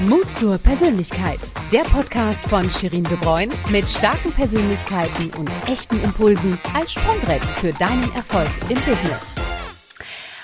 Mut zur Persönlichkeit. Der Podcast von Shirin De Bruyne mit starken Persönlichkeiten und echten Impulsen als Sprungbrett für deinen Erfolg im Business.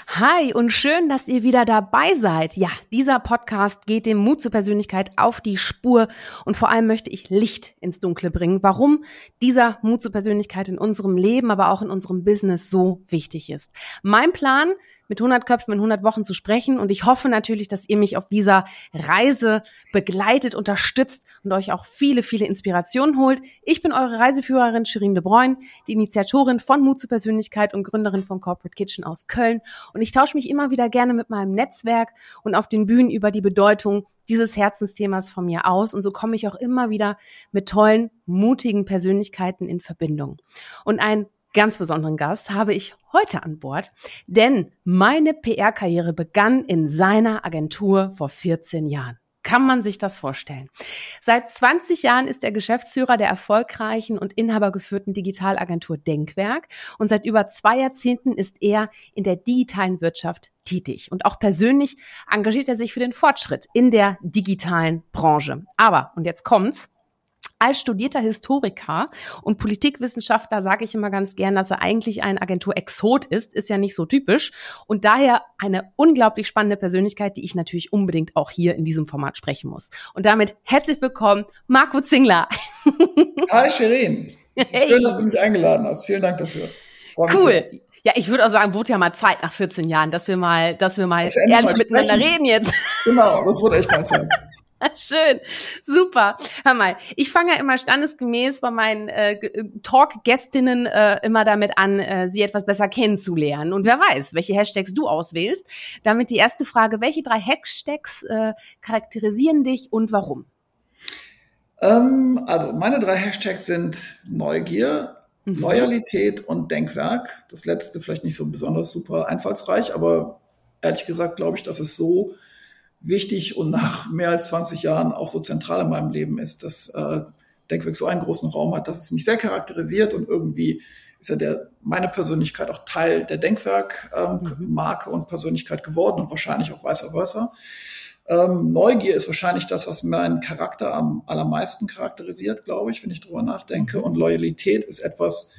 Hi und schön, dass ihr wieder dabei seid. Ja, dieser Podcast geht dem Mut zur Persönlichkeit auf die Spur und vor allem möchte ich Licht ins Dunkle bringen, warum dieser Mut zur Persönlichkeit in unserem Leben, aber auch in unserem Business so wichtig ist. Mein Plan, mit 100 Köpfen in 100 Wochen zu sprechen. Und ich hoffe natürlich, dass ihr mich auf dieser Reise begleitet, unterstützt und euch auch viele, viele Inspirationen holt. Ich bin eure Reiseführerin Shirin de Bruyne, die Initiatorin von Mut zur Persönlichkeit und Gründerin von Corporate Kitchen aus Köln. Und ich tausche mich immer wieder gerne mit meinem Netzwerk und auf den Bühnen über die Bedeutung dieses Herzensthemas von mir aus. Und so komme ich auch immer wieder mit tollen, mutigen Persönlichkeiten in Verbindung. Und ein ganz besonderen Gast habe ich heute an Bord, denn meine PR-Karriere begann in seiner Agentur vor 14 Jahren. Kann man sich das vorstellen? Seit 20 Jahren ist er Geschäftsführer der erfolgreichen und inhabergeführten Digitalagentur Denkwerk und seit über zwei Jahrzehnten ist er in der digitalen Wirtschaft tätig. Und auch persönlich engagiert er sich für den Fortschritt in der digitalen Branche. Aber, und jetzt kommt's, als studierter Historiker und Politikwissenschaftler sage ich immer ganz gern, dass er eigentlich ein Agentur-Exot ist, ist ja nicht so typisch und daher eine unglaublich spannende Persönlichkeit, die ich natürlich unbedingt auch hier in diesem Format sprechen muss. Und damit herzlich willkommen, Marco Zingler. Hi Shirin. Hey. Schön, dass du mich eingeladen hast. Vielen Dank dafür. Cool. Ja, ich würde auch sagen, wurde ja mal Zeit nach 14 Jahren, dass wir mal, dass wir mal ehrlich miteinander reden jetzt. Genau, das wurde echt mal Zeit. Schön, super. Hör mal, ich fange ja immer standesgemäß bei meinen äh, Talk-Gästinnen äh, immer damit an, äh, sie etwas besser kennenzulernen. Und wer weiß, welche Hashtags du auswählst. Damit die erste Frage, welche drei Hashtags äh, charakterisieren dich und warum? Ähm, also meine drei Hashtags sind Neugier, mhm. Loyalität und Denkwerk. Das letzte vielleicht nicht so besonders super einfallsreich, aber ehrlich gesagt glaube ich, dass es so wichtig und nach mehr als 20 Jahren auch so zentral in meinem Leben ist, dass äh, Denkwerk so einen großen Raum hat, dass es mich sehr charakterisiert und irgendwie ist ja der, meine Persönlichkeit auch Teil der Denkwerk-Marke ähm, mhm. und Persönlichkeit geworden und wahrscheinlich auch vice versa. Ähm, Neugier ist wahrscheinlich das, was meinen Charakter am allermeisten charakterisiert, glaube ich, wenn ich drüber nachdenke. Mhm. Und Loyalität ist etwas,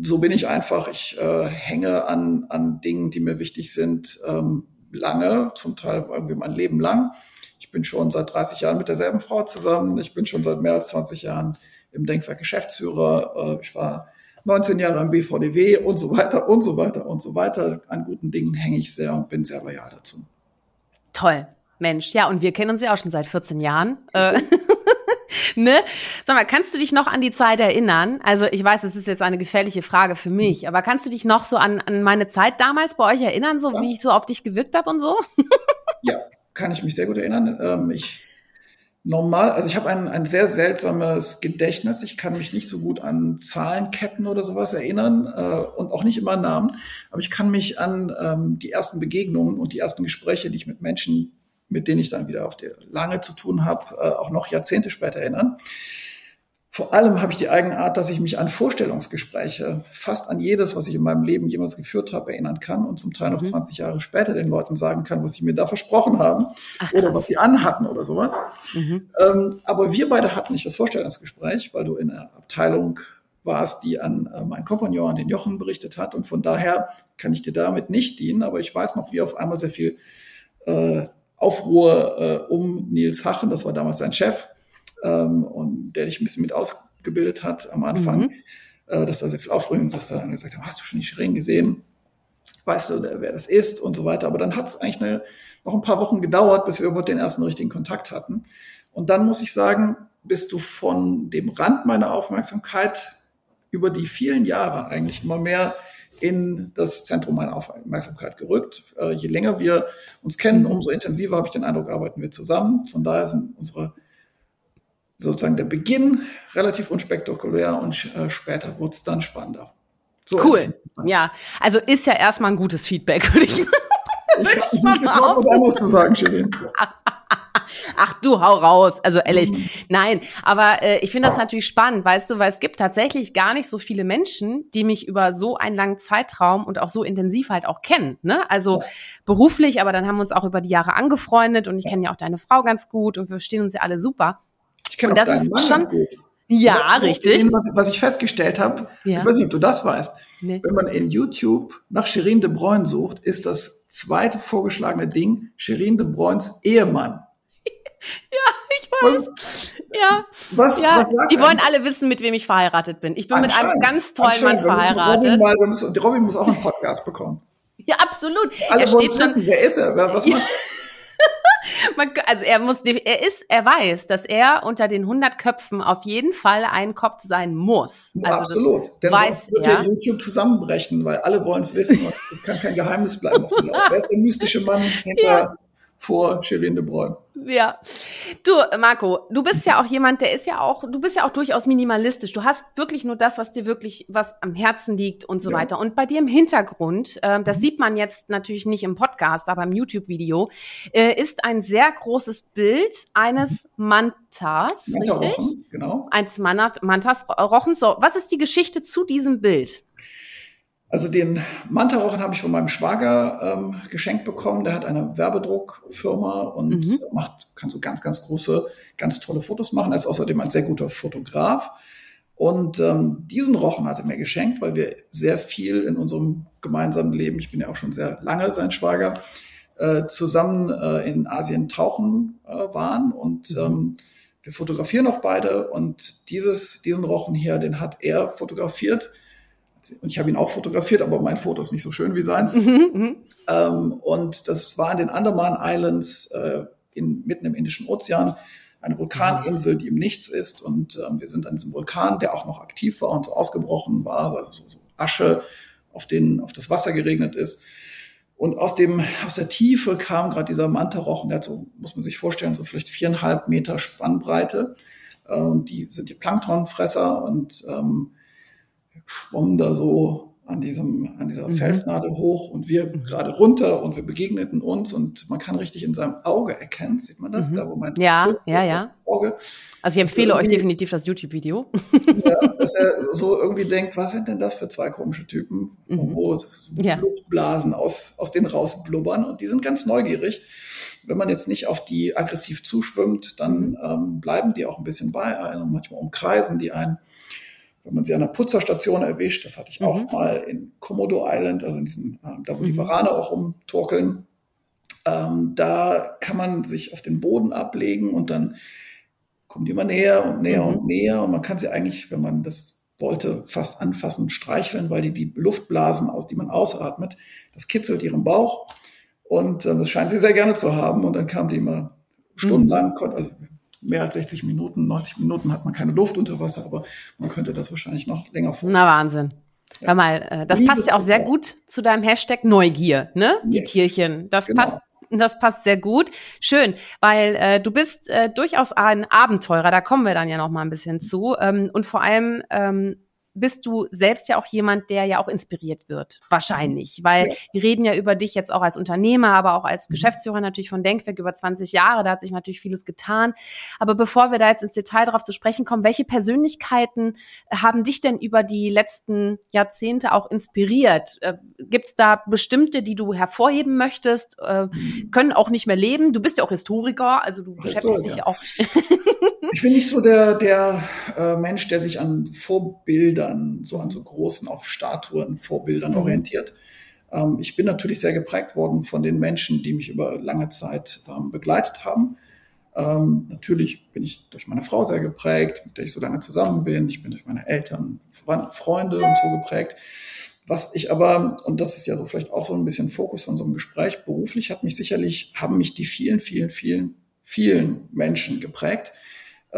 so bin ich einfach. Ich äh, hänge an, an Dingen, die mir wichtig sind. Ähm, lange, zum Teil irgendwie mein Leben lang. Ich bin schon seit 30 Jahren mit derselben Frau zusammen. Ich bin schon seit mehr als 20 Jahren im Denkwerk Geschäftsführer. Äh, ich war 19 Jahre im BVDW und so weiter und so weiter und so weiter. An guten Dingen hänge ich sehr und bin sehr loyal dazu. Toll. Mensch, ja, und wir kennen uns ja auch schon seit 14 Jahren. Äh, ne? Sag mal, kannst du dich noch an die Zeit erinnern? Also ich weiß, es ist jetzt eine gefährliche Frage für mich, aber kannst du dich noch so an, an meine Zeit damals bei euch erinnern, so ja. wie ich so auf dich gewirkt habe und so? ja, kann ich mich sehr gut erinnern. Ähm, ich normal, also ich habe ein, ein sehr seltsames Gedächtnis. Ich kann mich nicht so gut an Zahlenketten oder sowas erinnern äh, und auch nicht immer Namen. Aber ich kann mich an ähm, die ersten Begegnungen und die ersten Gespräche, die ich mit Menschen mit denen ich dann wieder auf die lange zu tun habe, äh, auch noch Jahrzehnte später erinnern. Vor allem habe ich die Eigenart, dass ich mich an Vorstellungsgespräche, fast an jedes, was ich in meinem Leben jemals geführt habe, erinnern kann und zum Teil noch mhm. 20 Jahre später den Leuten sagen kann, was sie mir da versprochen haben Ach, oder was sie anhatten oder sowas. Mhm. Ähm, aber wir beide hatten nicht das Vorstellungsgespräch, weil du in der Abteilung warst, die an äh, meinen Kompagnon, an den Jochen berichtet hat. Und von daher kann ich dir damit nicht dienen. Aber ich weiß noch, wie auf einmal sehr viel äh, Aufruhr äh, um Nils Hachen, das war damals sein Chef, ähm, und der dich ein bisschen mit ausgebildet hat am Anfang, mhm. äh, dass da sehr viel Aufruhr dass da gesagt haben, hast du schon die Shirin gesehen? Weißt du, wer das ist und so weiter. Aber dann hat es eigentlich eine, noch ein paar Wochen gedauert, bis wir überhaupt den ersten richtigen Kontakt hatten. Und dann muss ich sagen, bist du von dem Rand meiner Aufmerksamkeit über die vielen Jahre eigentlich immer mehr in das Zentrum meiner Aufmerksamkeit gerückt. Äh, je länger wir uns kennen, umso intensiver habe ich den Eindruck, arbeiten wir zusammen. Von daher sind unsere sozusagen der Beginn relativ unspektakulär und äh, später wurde es dann spannender. So, cool. Ja, also ist ja erstmal ein gutes Feedback, würde ich, ich, ich mal was anderes zu sagen, Shirin. Ach du, hau raus. Also ehrlich, mhm. nein. Aber äh, ich finde das natürlich spannend, weißt du, weil es gibt tatsächlich gar nicht so viele Menschen, die mich über so einen langen Zeitraum und auch so intensiv halt auch kennen. Ne? Also ja. beruflich, aber dann haben wir uns auch über die Jahre angefreundet und ich kenne ja auch deine Frau ganz gut und wir verstehen uns ja alle super. Ich kenne auch deinen Mann schon, gut. Ja, richtig. Was, was, ich festgestellt habe, ja. ich weiß nicht, ob du das weißt, nee. wenn man in YouTube nach Shirin de Bruyne sucht, ist das zweite vorgeschlagene Ding Shirin de Bruynes Ehemann. ja, ich weiß. Was, ja, was, ja. Was die wollen alle wissen, mit wem ich verheiratet bin. Ich bin mit einem ganz tollen Mann verheiratet. Robin, mal, müssen, Robin muss auch einen Podcast bekommen. Ja, absolut. Alle er steht schon. Wissen, wer ist er? Was macht Man, also er muss, er ist, er weiß, dass er unter den 100 Köpfen auf jeden Fall ein Kopf sein muss. Also Absolut. Denn weiß sonst er. YouTube zusammenbrechen, weil alle wollen es wissen. Es kann kein Geheimnis bleiben. Wer ist der mystische Mann hinter ja. Vor Shirin de Bruyne? Ja. Du, Marco, du bist ja auch jemand, der ist ja auch, du bist ja auch durchaus minimalistisch. Du hast wirklich nur das, was dir wirklich, was am Herzen liegt und so ja. weiter. Und bei dir im Hintergrund, äh, das mhm. sieht man jetzt natürlich nicht im Podcast, aber im YouTube-Video, äh, ist ein sehr großes Bild eines. Mantas. Manta-Rochen, genau. Eines Mantas-Rochen. So, was ist die Geschichte zu diesem Bild? Also den Mantarochen habe ich von meinem Schwager ähm, geschenkt bekommen. Der hat eine Werbedruckfirma und mhm. macht, kann so ganz, ganz große, ganz tolle Fotos machen. Er ist außerdem ein sehr guter Fotograf. Und ähm, diesen Rochen hat er mir geschenkt, weil wir sehr viel in unserem gemeinsamen Leben, ich bin ja auch schon sehr lange sein Schwager, äh, zusammen äh, in Asien tauchen äh, waren. Und mhm. ähm, wir fotografieren auch beide. Und dieses, diesen Rochen hier, den hat er fotografiert und ich habe ihn auch fotografiert, aber mein Foto ist nicht so schön wie seins. Mhm, mhm, ähm, und das war in den Andaman Islands äh, in, mitten im Indischen Ozean, eine Vulkaninsel, die im Nichts ist. Und ähm, wir sind an diesem Vulkan, der auch noch aktiv war und so ausgebrochen war, weil so, Asche auf, den, auf das Wasser geregnet ist. Und aus dem, aus der Tiefe kam gerade dieser Mantarochen, der hat so, muss man sich vorstellen, so vielleicht viereinhalb Meter Spannbreite. Äh, und die sind die Planktonfresser und ähm, schwamm da so an diesem, an dieser mhm. Felsnadel hoch und wir mhm. gerade runter und wir begegneten uns und man kann richtig in seinem Auge erkennen, sieht man das, mhm. da wo mein ja, Stift ja, ja. Auge. Also ich empfehle euch definitiv das YouTube-Video. Ja, dass er so irgendwie denkt, was sind denn das für zwei komische Typen, mhm. wo so ja. Luftblasen aus, aus denen rausblubbern und die sind ganz neugierig. Wenn man jetzt nicht auf die aggressiv zuschwimmt, dann mhm. ähm, bleiben die auch ein bisschen bei einem und manchmal umkreisen die einen wenn man sie an einer Putzerstation erwischt, das hatte ich mhm. auch mal in Komodo Island, also in diesem, äh, da wo mhm. die Warane auch rumtorkeln, ähm, da kann man sich auf den Boden ablegen und dann kommen die immer näher und näher mhm. und näher und man kann sie eigentlich, wenn man das wollte, fast anfassen und streicheln, weil die die Luftblasen, aus die man ausatmet, das kitzelt ihren Bauch und äh, das scheint sie sehr gerne zu haben und dann kam die immer mhm. stundenlang, also mehr als 60 Minuten, 90 Minuten hat man keine Luft unter Wasser, aber man könnte das wahrscheinlich noch länger vorstellen. Na Wahnsinn. Ja. Hör mal, äh, das Liebes passt ja auch sehr gut zu deinem Hashtag Neugier, ne? Die yes. Tierchen. Das genau. passt das passt sehr gut. Schön, weil äh, du bist äh, durchaus ein Abenteurer, da kommen wir dann ja noch mal ein bisschen zu. Ähm, und vor allem ähm, bist du selbst ja auch jemand, der ja auch inspiriert wird. Wahrscheinlich. Weil ja. wir reden ja über dich jetzt auch als Unternehmer, aber auch als mhm. Geschäftsführer natürlich von Denkwerk über 20 Jahre. Da hat sich natürlich vieles getan. Aber bevor wir da jetzt ins Detail drauf zu sprechen kommen, welche Persönlichkeiten haben dich denn über die letzten Jahrzehnte auch inspiriert? Äh, Gibt es da bestimmte, die du hervorheben möchtest? Äh, können auch nicht mehr leben. Du bist ja auch Historiker, also du beschäftigst dich ja auch. ich bin nicht so der, der äh, Mensch, der sich an Vorbildern Bildern, so an so großen, auf Statuen, Vorbildern mhm. orientiert. Ähm, ich bin natürlich sehr geprägt worden von den Menschen, die mich über lange Zeit ähm, begleitet haben. Ähm, natürlich bin ich durch meine Frau sehr geprägt, mit der ich so lange zusammen bin. Ich bin durch meine Eltern, Verwandten, Freunde und so geprägt. Was ich aber, und das ist ja so vielleicht auch so ein bisschen Fokus von so einem Gespräch, beruflich hat mich sicherlich, haben mich die vielen, vielen, vielen, vielen Menschen geprägt,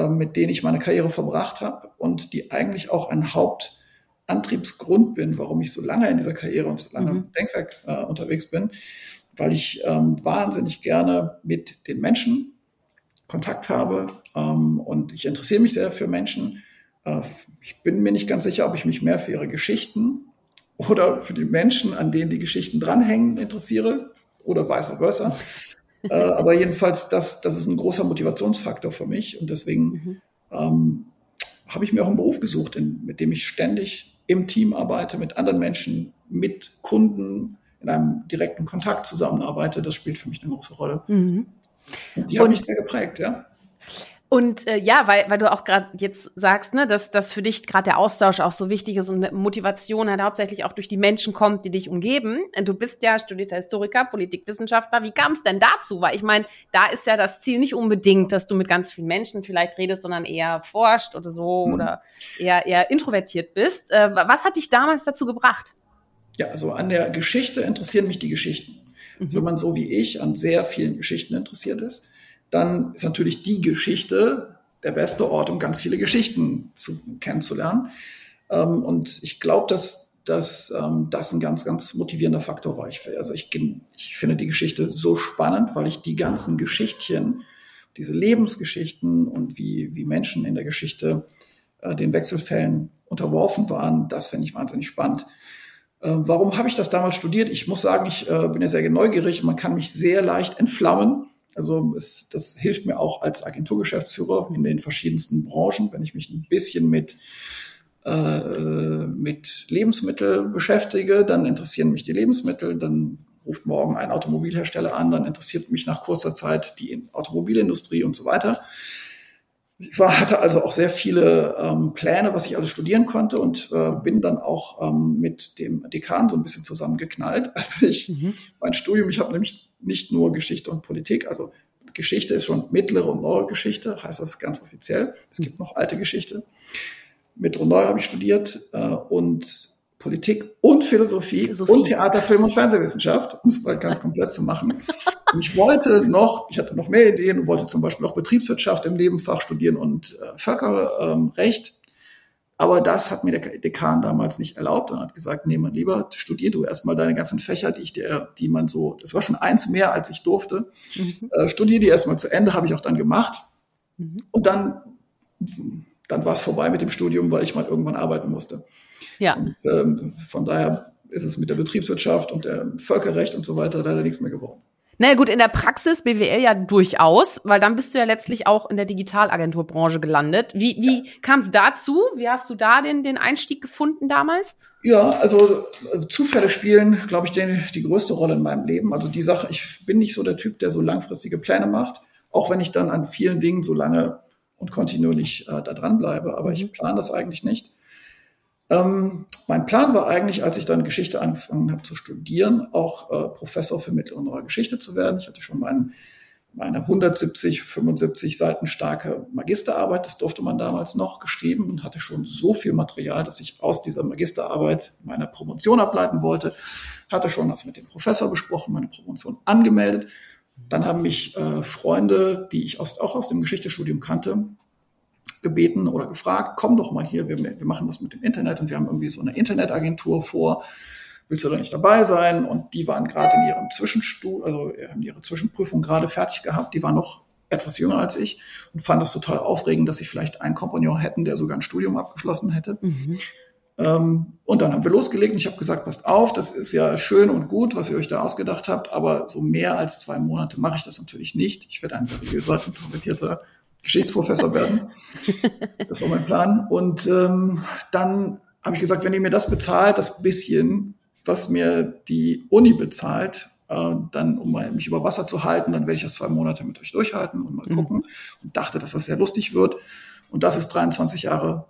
mit denen ich meine Karriere verbracht habe und die eigentlich auch ein Hauptantriebsgrund bin, warum ich so lange in dieser Karriere und so lange mhm. im Denkwerk äh, unterwegs bin, weil ich ähm, wahnsinnig gerne mit den Menschen Kontakt habe ähm, und ich interessiere mich sehr für Menschen. Äh, ich bin mir nicht ganz sicher, ob ich mich mehr für ihre Geschichten oder für die Menschen, an denen die Geschichten dranhängen, interessiere oder vice versa. Äh, aber jedenfalls, das, das ist ein großer Motivationsfaktor für mich und deswegen mhm. ähm, habe ich mir auch einen Beruf gesucht, in, mit dem ich ständig im Team arbeite, mit anderen Menschen, mit Kunden in einem direkten Kontakt zusammenarbeite. Das spielt für mich eine große Rolle. Mhm. Und die hat mich sehr geprägt, ja. Und äh, ja, weil, weil du auch gerade jetzt sagst, ne, dass, dass für dich gerade der Austausch auch so wichtig ist und Motivation halt hauptsächlich auch durch die Menschen kommt, die dich umgeben. Du bist ja studierter Historiker, Politikwissenschaftler. Wie kam es denn dazu? Weil ich meine, da ist ja das Ziel nicht unbedingt, dass du mit ganz vielen Menschen vielleicht redest, sondern eher forscht oder so mhm. oder eher, eher introvertiert bist. Äh, was hat dich damals dazu gebracht? Ja, also an der Geschichte interessieren mich die Geschichten. Mhm. Wenn man so wie ich an sehr vielen Geschichten interessiert ist, dann ist natürlich die Geschichte der beste Ort, um ganz viele Geschichten zu, kennenzulernen. Ähm, und ich glaube, dass, dass ähm, das ein ganz, ganz motivierender Faktor war. Ich, also ich, ich finde die Geschichte so spannend, weil ich die ganzen Geschichtchen, diese Lebensgeschichten und wie, wie Menschen in der Geschichte äh, den Wechselfällen unterworfen waren, das finde ich wahnsinnig spannend. Äh, warum habe ich das damals studiert? Ich muss sagen, ich äh, bin ja sehr neugierig. Man kann mich sehr leicht entflammen also es, das hilft mir auch als Agenturgeschäftsführer in den verschiedensten Branchen, wenn ich mich ein bisschen mit äh, mit Lebensmittel beschäftige, dann interessieren mich die Lebensmittel, dann ruft morgen ein Automobilhersteller an, dann interessiert mich nach kurzer Zeit die Automobilindustrie und so weiter. Ich war, hatte also auch sehr viele ähm, Pläne, was ich alles studieren konnte und äh, bin dann auch ähm, mit dem Dekan so ein bisschen zusammengeknallt, als ich mhm. mein Studium, ich habe nämlich nicht nur Geschichte und Politik. Also Geschichte ist schon mittlere und neue Geschichte, heißt das ganz offiziell. Es gibt noch alte Geschichte. Mittlere und neue habe ich studiert äh, und Politik und Philosophie, Philosophie, und Theater, Film und Fernsehwissenschaft, um es mal ganz komplett zu machen. Und ich wollte noch, ich hatte noch mehr Ideen und wollte zum Beispiel auch Betriebswirtschaft im Nebenfach studieren und äh, Völkerrecht. Aber das hat mir der Dekan damals nicht erlaubt und hat gesagt, nee, mein Lieber, studier du erstmal deine ganzen Fächer, die ich dir, die man so, das war schon eins mehr, als ich durfte. Mhm. Äh, studier die erstmal zu Ende, habe ich auch dann gemacht. Mhm. Und dann, dann war es vorbei mit dem Studium, weil ich mal irgendwann arbeiten musste. Ja. Und, ähm, von daher ist es mit der Betriebswirtschaft und dem Völkerrecht und so weiter leider nichts mehr geworden. Naja gut, in der Praxis BWL ja durchaus, weil dann bist du ja letztlich auch in der Digitalagenturbranche gelandet. Wie, wie kam es dazu? Wie hast du da den, den Einstieg gefunden damals? Ja, also, also Zufälle spielen, glaube ich, die, die größte Rolle in meinem Leben. Also die Sache, ich bin nicht so der Typ, der so langfristige Pläne macht, auch wenn ich dann an vielen Dingen so lange und kontinuierlich äh, da dran bleibe. Aber ich mhm. plane das eigentlich nicht. Ähm, mein Plan war eigentlich, als ich dann Geschichte angefangen habe zu studieren, auch äh, Professor für mittlere und neue Geschichte zu werden. Ich hatte schon mein, meine 170, 75 Seiten starke Magisterarbeit, das durfte man damals noch, geschrieben und hatte schon so viel Material, dass ich aus dieser Magisterarbeit meine Promotion ableiten wollte. Hatte schon das mit dem Professor besprochen, meine Promotion angemeldet. Dann haben mich äh, Freunde, die ich aus, auch aus dem Geschichtestudium kannte, gebeten oder gefragt, komm doch mal hier, wir, wir machen was mit dem Internet und wir haben irgendwie so eine Internetagentur vor. Willst du da nicht dabei sein? Und die waren gerade in ihrem Zwischenstuhl, also haben ihre Zwischenprüfung gerade fertig gehabt. Die waren noch etwas jünger als ich und fand das total aufregend, dass sie vielleicht einen Kompagnon hätten, der sogar ein Studium abgeschlossen hätte. Mhm. Ähm, und dann haben wir losgelegt und ich habe gesagt, passt auf, das ist ja schön und gut, was ihr euch da ausgedacht habt, aber so mehr als zwei Monate mache ich das natürlich nicht. Ich werde ein seriöser, introvertierter Geschichtsprofessor werden. Das war mein Plan. Und ähm, dann habe ich gesagt, wenn ihr mir das bezahlt, das bisschen, was mir die Uni bezahlt, äh, dann um mich über Wasser zu halten, dann werde ich das zwei Monate mit euch durchhalten und mal mhm. gucken. Und dachte, dass das sehr lustig wird. Und das ist 23 Jahre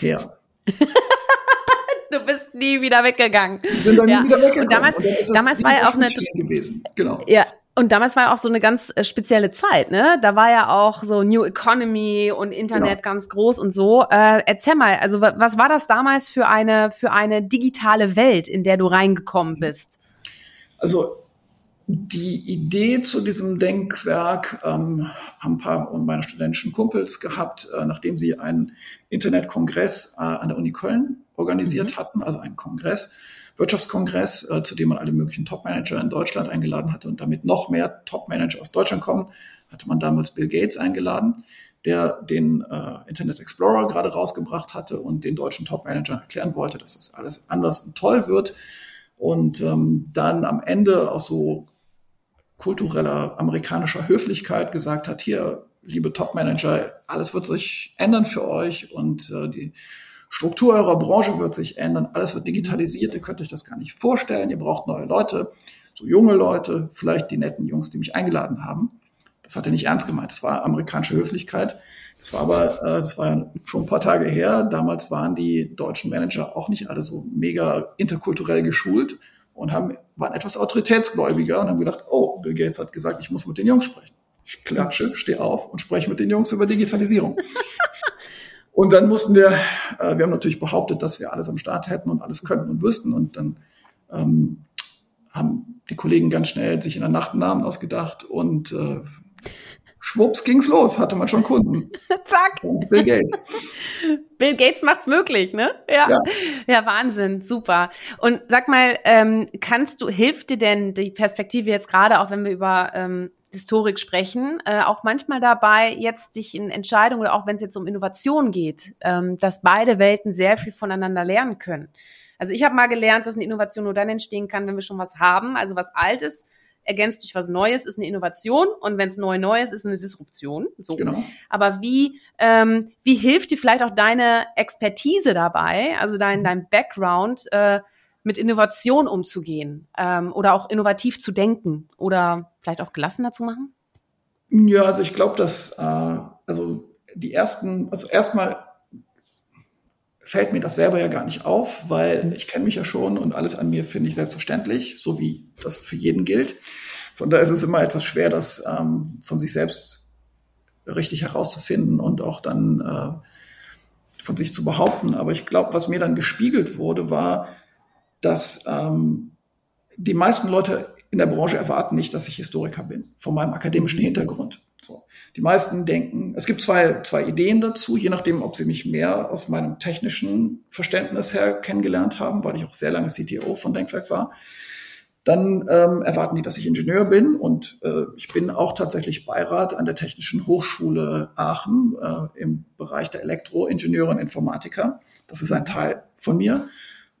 her. du bist nie wieder weggegangen. Wir sind dann ja. nie wieder weggegangen. Und damals, und damals war ja auch eine gewesen. Genau. Ja, und damals war ja auch so eine ganz äh, spezielle Zeit, ne? Da war ja auch so New Economy und Internet genau. ganz groß und so. Äh, erzähl mal, also was war das damals für eine für eine digitale Welt, in der du reingekommen bist? Also die Idee zu diesem Denkwerk ähm, haben ein paar meiner studentischen Kumpels gehabt, äh, nachdem sie einen Internetkongress äh, an der Uni Köln organisiert mhm. hatten, also einen Kongress Wirtschaftskongress, äh, zu dem man alle möglichen Topmanager in Deutschland eingeladen hatte und damit noch mehr Topmanager aus Deutschland kommen, hatte man damals Bill Gates eingeladen, der den äh, Internet Explorer gerade rausgebracht hatte und den deutschen Topmanagern erklären wollte, dass das alles anders und toll wird. Und ähm, dann am Ende auch so kultureller amerikanischer Höflichkeit gesagt hat, hier, liebe Top-Manager, alles wird sich ändern für euch und äh, die Struktur eurer Branche wird sich ändern, alles wird digitalisiert, ihr könnt euch das gar nicht vorstellen, ihr braucht neue Leute, so junge Leute, vielleicht die netten Jungs, die mich eingeladen haben. Das hat er nicht ernst gemeint, das war amerikanische Höflichkeit. Das war aber, äh, das war ja schon ein paar Tage her. Damals waren die deutschen Manager auch nicht alle so mega interkulturell geschult und haben, waren etwas autoritätsgläubiger und haben gedacht, oh, Bill Gates hat gesagt, ich muss mit den Jungs sprechen. Ich klatsche, stehe auf und spreche mit den Jungs über Digitalisierung. und dann mussten wir, äh, wir haben natürlich behauptet, dass wir alles am Start hätten und alles könnten und wüssten. Und dann ähm, haben die Kollegen ganz schnell sich in der Nacht einen Namen ausgedacht und äh, schwupps ging's los, hatte man schon Kunden. Zack. Und Bill Gates. Bill Gates macht's möglich, ne? Ja. ja. Ja, Wahnsinn, super. Und sag mal, ähm, kannst du, hilft dir denn die Perspektive jetzt gerade, auch wenn wir über ähm, Historik sprechen, äh, auch manchmal dabei, jetzt dich in Entscheidungen oder auch wenn es jetzt um Innovation geht, ähm, dass beide Welten sehr viel voneinander lernen können. Also ich habe mal gelernt, dass eine Innovation nur dann entstehen kann, wenn wir schon was haben, also was Altes ergänzt durch was Neues, ist eine Innovation und wenn es neu Neues ist, eine Disruption. So. Genau. Aber wie, ähm, wie hilft dir vielleicht auch deine Expertise dabei, also dein, dein Background, äh, mit Innovation umzugehen ähm, oder auch innovativ zu denken oder vielleicht auch gelassener zu machen? Ja, also ich glaube, dass äh, also die ersten, also erstmal fällt mir das selber ja gar nicht auf, weil ich kenne mich ja schon und alles an mir finde ich selbstverständlich, so wie das für jeden gilt. Von daher ist es immer etwas schwer, das ähm, von sich selbst richtig herauszufinden und auch dann äh, von sich zu behaupten. Aber ich glaube, was mir dann gespiegelt wurde, war, dass ähm, die meisten Leute in der Branche erwarten nicht, dass ich Historiker bin, von meinem akademischen Hintergrund. So. Die meisten denken, es gibt zwei, zwei Ideen dazu, je nachdem, ob sie mich mehr aus meinem technischen Verständnis her kennengelernt haben, weil ich auch sehr lange CTO von Denkwerk war. Dann ähm, erwarten die, dass ich Ingenieur bin und äh, ich bin auch tatsächlich Beirat an der Technischen Hochschule Aachen äh, im Bereich der Elektroingenieure und Informatiker. Das ist ein Teil von mir.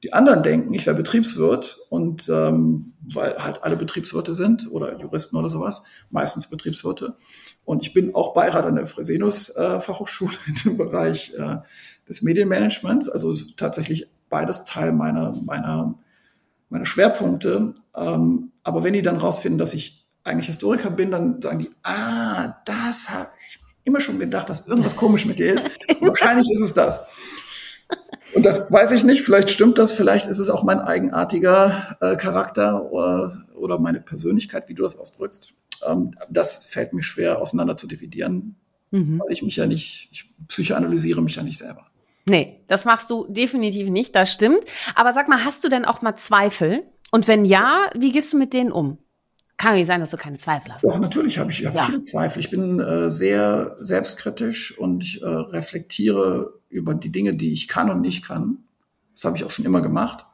Die anderen denken, ich wäre Betriebswirt und ähm, weil halt alle Betriebswirte sind oder Juristen oder sowas, meistens Betriebswirte. Und ich bin auch Beirat an der Fresenius äh, Fachhochschule im Bereich äh, des Medienmanagements, also tatsächlich beides Teil meiner, meiner, meiner Schwerpunkte. Ähm, aber wenn die dann rausfinden, dass ich eigentlich Historiker bin, dann sagen die, ah, das habe ich immer schon gedacht, dass irgendwas komisch mit dir ist. Wahrscheinlich ist es das. Und das weiß ich nicht, vielleicht stimmt das, vielleicht ist es auch mein eigenartiger äh, Charakter oder, oder meine Persönlichkeit, wie du das ausdrückst. Ähm, das fällt mir schwer auseinander zu dividieren, mhm. weil ich mich ja nicht, ich psychoanalysiere mich ja nicht selber. Nee, das machst du definitiv nicht, das stimmt. Aber sag mal, hast du denn auch mal Zweifel? Und wenn ja, wie gehst du mit denen um? Kann nicht sein, dass du keine Zweifel hast. Doch, natürlich habe ich, ich hab ja. viele Zweifel. Ich bin äh, sehr selbstkritisch und ich äh, reflektiere über die Dinge, die ich kann und nicht kann. Das habe ich auch schon immer gemacht.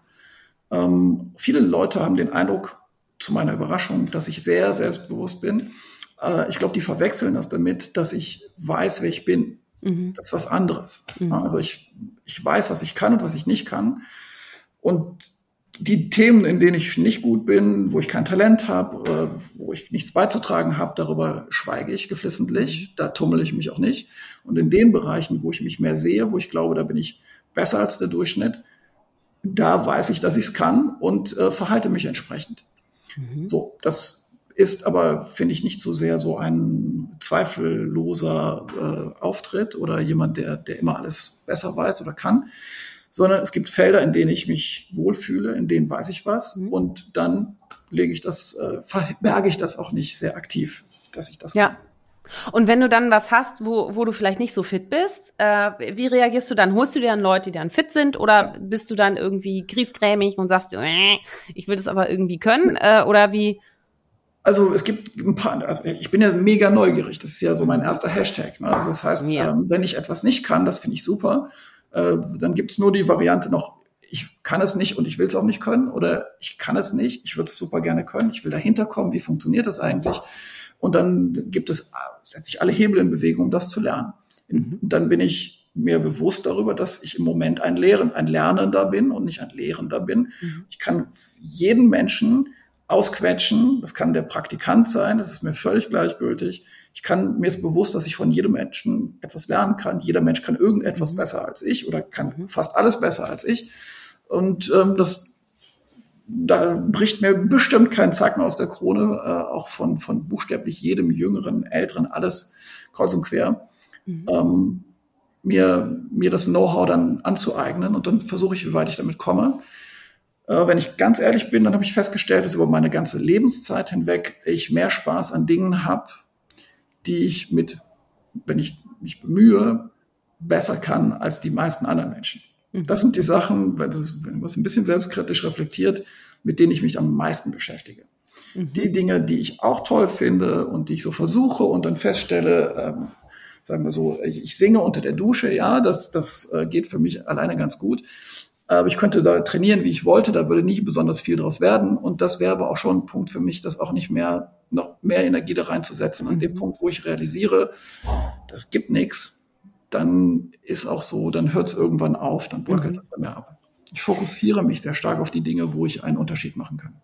Ähm, viele Leute haben den Eindruck, zu meiner Überraschung, dass ich sehr selbstbewusst bin. Äh, ich glaube, die verwechseln das damit, dass ich weiß, wer ich bin. Mhm. Das ist was anderes. Mhm. Also ich, ich weiß, was ich kann und was ich nicht kann. Und die Themen, in denen ich nicht gut bin, wo ich kein Talent habe, äh, wo ich nichts beizutragen habe, darüber schweige ich geflissentlich. Da tummel ich mich auch nicht. Und in den Bereichen, wo ich mich mehr sehe, wo ich glaube, da bin ich besser als der Durchschnitt, da weiß ich, dass ich es kann und äh, verhalte mich entsprechend. Mhm. So, das ist aber, finde ich, nicht so sehr so ein zweifelloser äh, Auftritt oder jemand, der, der immer alles besser weiß oder kann, sondern es gibt Felder, in denen ich mich wohlfühle, in denen weiß ich was mhm. und dann lege ich das, äh, verberge ich das auch nicht sehr aktiv, dass ich das ja. Kann. Und wenn du dann was hast, wo, wo du vielleicht nicht so fit bist, äh, wie reagierst du dann? Holst du dir dann Leute, die dann fit sind oder bist du dann irgendwie griesgrämig und sagst, äh, ich will das aber irgendwie können? Äh, oder wie? Also es gibt ein paar, also ich bin ja mega neugierig, das ist ja so mein erster Hashtag. Ne? Also das heißt, ja. ähm, wenn ich etwas nicht kann, das finde ich super, äh, dann gibt's nur die Variante noch, ich kann es nicht und ich will es auch nicht können oder ich kann es nicht, ich würde es super gerne können, ich will dahinter kommen, wie funktioniert das eigentlich? Und dann gibt es, setze ich alle Hebel in Bewegung, um das zu lernen. Und dann bin ich mir bewusst darüber, dass ich im Moment ein, Lehren, ein Lernender bin und nicht ein Lehrender bin. Mhm. Ich kann jeden Menschen ausquetschen. Das kann der Praktikant sein. Das ist mir völlig gleichgültig. Ich kann, mir ist bewusst, dass ich von jedem Menschen etwas lernen kann. Jeder Mensch kann irgendetwas mhm. besser als ich oder kann mhm. fast alles besser als ich. Und ähm, das, da bricht mir bestimmt kein Zacken aus der Krone, äh, auch von, von buchstäblich jedem Jüngeren, Älteren, alles kreuz und quer. Mhm. Ähm, mir, mir das Know-how dann anzueignen und dann versuche ich, wie weit ich damit komme. Äh, wenn ich ganz ehrlich bin, dann habe ich festgestellt, dass über meine ganze Lebenszeit hinweg ich mehr Spaß an Dingen habe, die ich mit, wenn ich mich bemühe, besser kann als die meisten anderen Menschen. Mhm. Das sind die Sachen, wenn, man es ein bisschen selbstkritisch reflektiert, mit denen ich mich am meisten beschäftige. Mhm. Die Dinge, die ich auch toll finde und die ich so versuche und dann feststelle, ähm, sagen wir so, ich singe unter der Dusche, ja, das, das äh, geht für mich alleine ganz gut. Aber ich könnte da trainieren, wie ich wollte, da würde nicht besonders viel draus werden. Und das wäre aber auch schon ein Punkt für mich, das auch nicht mehr, noch mehr Energie da reinzusetzen. An dem mhm. Punkt, wo ich realisiere, das gibt nichts, dann ist auch so, dann hört es irgendwann auf, dann bröckelt mhm. das bei mir ab. Ich fokussiere mich sehr stark auf die Dinge, wo ich einen Unterschied machen kann.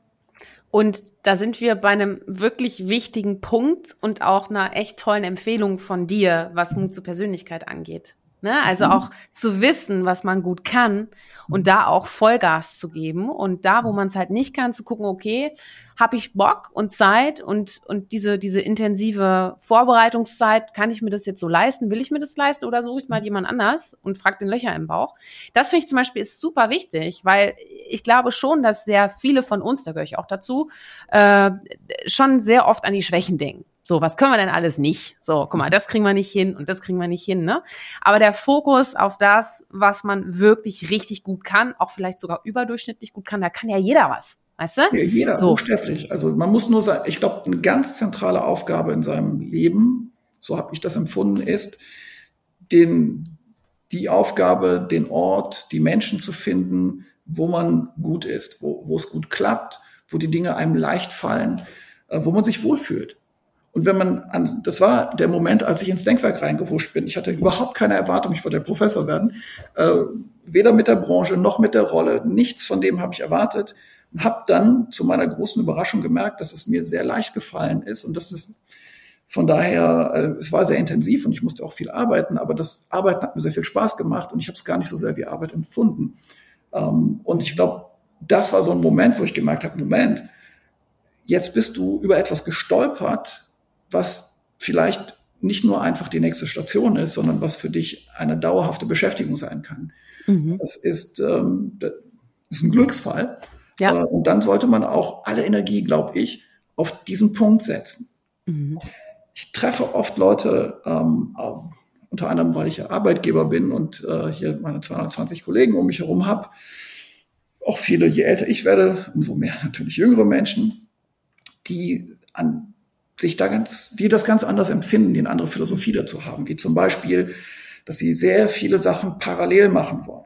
Und da sind wir bei einem wirklich wichtigen Punkt und auch einer echt tollen Empfehlung von dir, was Mut zur Persönlichkeit angeht. Ne? Also mhm. auch zu wissen, was man gut kann und da auch Vollgas zu geben und da, wo man es halt nicht kann, zu gucken, okay, habe ich Bock und Zeit und, und diese, diese intensive Vorbereitungszeit, kann ich mir das jetzt so leisten? Will ich mir das leisten oder suche ich mal jemand anders und frag den Löcher im Bauch? Das finde ich zum Beispiel ist super wichtig, weil ich glaube schon, dass sehr viele von uns, da gehöre ich auch dazu, äh, schon sehr oft an die Schwächen denken. So, was können wir denn alles nicht? So, guck mal, das kriegen wir nicht hin und das kriegen wir nicht hin, ne? Aber der Fokus auf das, was man wirklich richtig gut kann, auch vielleicht sogar überdurchschnittlich gut kann, da kann ja jeder was. Weißt du? Ja, jeder, so. buchstäblich. Also man muss nur sagen, ich glaube, eine ganz zentrale Aufgabe in seinem Leben, so habe ich das empfunden, ist, den, die Aufgabe, den Ort, die Menschen zu finden, wo man gut ist, wo, wo es gut klappt, wo die Dinge einem leicht fallen, äh, wo man sich wohlfühlt. Und wenn man an, das war der Moment, als ich ins Denkwerk reingehuscht bin. Ich hatte überhaupt keine Erwartung, ich wollte Professor werden. Äh, weder mit der Branche noch mit der Rolle. Nichts von dem habe ich erwartet. Und habe dann zu meiner großen Überraschung gemerkt, dass es mir sehr leicht gefallen ist und das ist von daher, äh, es war sehr intensiv und ich musste auch viel arbeiten, aber das Arbeiten hat mir sehr viel Spaß gemacht und ich habe es gar nicht so sehr wie Arbeit empfunden. Ähm, und ich glaube, das war so ein Moment, wo ich gemerkt habe, Moment, jetzt bist du über etwas gestolpert, was vielleicht nicht nur einfach die nächste Station ist, sondern was für dich eine dauerhafte Beschäftigung sein kann. Mhm. Das ist, ähm, das ist ein Glücksfall. Ja. Äh, und dann sollte man auch alle Energie, glaube ich, auf diesen Punkt setzen. Mhm. Ich treffe oft Leute, ähm, unter anderem, weil ich ja Arbeitgeber bin und äh, hier meine 220 Kollegen um mich herum habe. Auch viele, je älter ich werde, umso mehr natürlich jüngere Menschen, die an sich da ganz, die das ganz anders empfinden, die eine andere Philosophie dazu haben, wie zum Beispiel, dass sie sehr viele Sachen parallel machen wollen.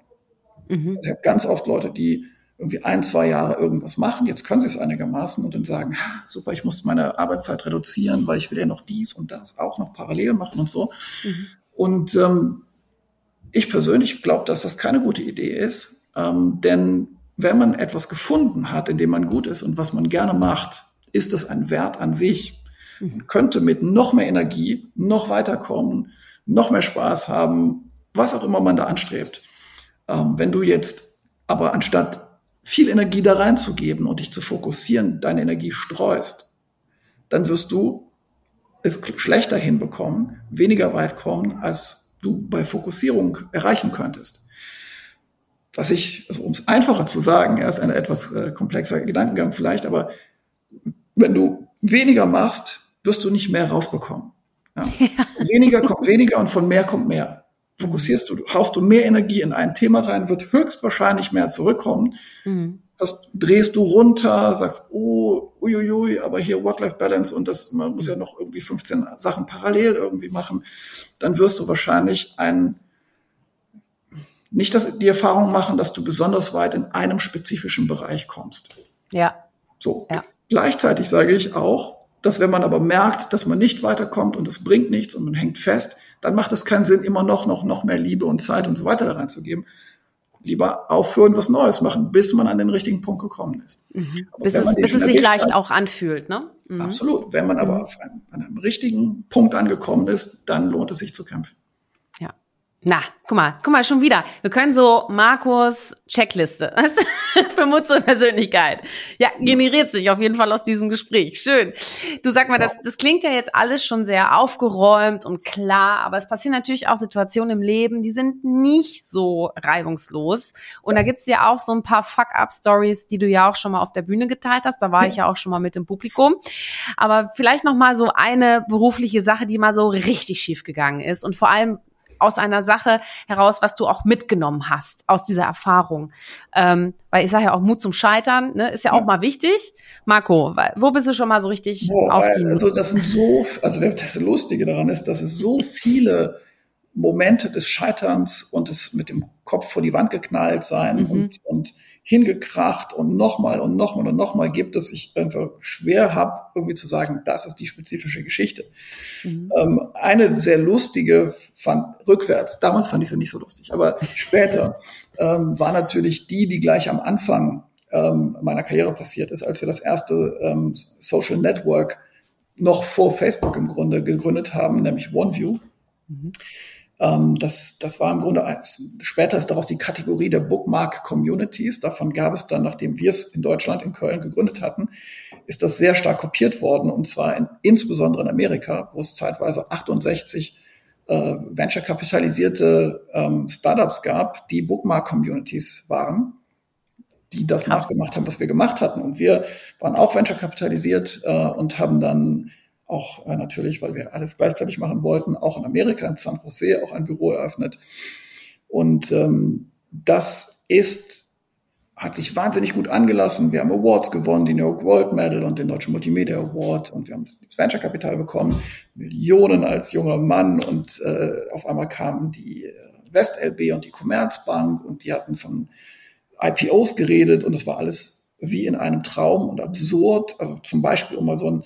Mhm. Also ich habe ganz oft Leute, die irgendwie ein, zwei Jahre irgendwas machen, jetzt können sie es einigermaßen und dann sagen, super, ich muss meine Arbeitszeit reduzieren, weil ich will ja noch dies und das auch noch parallel machen und so. Mhm. Und ähm, ich persönlich glaube, dass das keine gute Idee ist, ähm, denn wenn man etwas gefunden hat, in dem man gut ist und was man gerne macht, ist das ein Wert an sich und könnte mit noch mehr Energie noch weiterkommen, noch mehr Spaß haben, was auch immer man da anstrebt. Ähm, wenn du jetzt aber anstatt viel Energie da reinzugeben und dich zu fokussieren, deine Energie streust, dann wirst du es schlechter hinbekommen, weniger weit kommen, als du bei Fokussierung erreichen könntest. Was ich, also um es einfacher zu sagen, ja, ist ein etwas äh, komplexer Gedankengang vielleicht, aber wenn du weniger machst, wirst du nicht mehr rausbekommen. Ja. Ja. Weniger kommt weniger und von mehr kommt mehr. Fokussierst du, haust du mehr Energie in ein Thema rein, wird höchstwahrscheinlich mehr zurückkommen. Mhm. Das drehst du runter, sagst, oh, uiuiui, aber hier Work-Life-Balance und das, man muss ja noch irgendwie 15 Sachen parallel irgendwie machen. Dann wirst du wahrscheinlich ein, nicht das, die Erfahrung machen, dass du besonders weit in einem spezifischen Bereich kommst. Ja. So. Ja. Gleichzeitig sage ich auch, dass wenn man aber merkt, dass man nicht weiterkommt und es bringt nichts und man hängt fest, dann macht es keinen Sinn, immer noch, noch, noch mehr Liebe und Zeit und so weiter da reinzugeben. lieber aufhören, was Neues machen, bis man an den richtigen Punkt gekommen ist. Mhm. Bis es, bis es sich leicht hat, auch anfühlt, ne? Mhm. Absolut. Wenn man aber mhm. auf einem, an einem richtigen Punkt angekommen ist, dann lohnt es sich zu kämpfen. Na, guck mal, guck mal, schon wieder. Wir können so Markus Checkliste für Mut zur Persönlichkeit. Ja, generiert sich auf jeden Fall aus diesem Gespräch. Schön. Du sag mal, das, das klingt ja jetzt alles schon sehr aufgeräumt und klar, aber es passieren natürlich auch Situationen im Leben, die sind nicht so reibungslos. Und da gibt's ja auch so ein paar Fuck-up-Stories, die du ja auch schon mal auf der Bühne geteilt hast. Da war ich ja auch schon mal mit dem Publikum. Aber vielleicht noch mal so eine berufliche Sache, die mal so richtig schief gegangen ist und vor allem aus einer Sache heraus, was du auch mitgenommen hast aus dieser Erfahrung. Ähm, weil ich sage ja auch Mut zum Scheitern, ne, ist ja auch ja. mal wichtig. Marco, wo bist du schon mal so richtig Boah, auf die? Also das sind so, also das Lustige daran ist, dass es so viele Momente des Scheiterns und des mit dem Kopf vor die Wand geknallt sein mhm. und, und hingekracht und nochmal und nochmal und nochmal gibt, dass ich einfach schwer habe, irgendwie zu sagen, das ist die spezifische Geschichte. Mhm. Ähm, eine sehr lustige fand rückwärts, damals fand ich sie nicht so lustig, aber später ähm, war natürlich die, die gleich am Anfang ähm, meiner Karriere passiert ist, als wir das erste ähm, Social Network noch vor Facebook im Grunde gegründet haben, nämlich OneView. Mhm. Ähm, das, das war im Grunde, später ist daraus die Kategorie der Bookmark Communities. Davon gab es dann, nachdem wir es in Deutschland, in Köln gegründet hatten, ist das sehr stark kopiert worden und zwar in, insbesondere in Amerika, wo es zeitweise 68 äh, venture-kapitalisierte ähm, Startups gab, die Bookmark-Communities waren, die das nachgemacht haben, was wir gemacht hatten. Und wir waren auch venture-kapitalisiert äh, und haben dann auch äh, natürlich, weil wir alles gleichzeitig machen wollten, auch in Amerika, in San Jose, auch ein Büro eröffnet. Und ähm, das ist hat sich wahnsinnig gut angelassen. Wir haben Awards gewonnen, die New York World Medal und den Deutschen Multimedia Award und wir haben das Venture Capital bekommen, Millionen als junger Mann und äh, auf einmal kamen die äh, WestLB und die Commerzbank und die hatten von IPOs geredet und es war alles wie in einem Traum und absurd. Also zum Beispiel, um mal so ein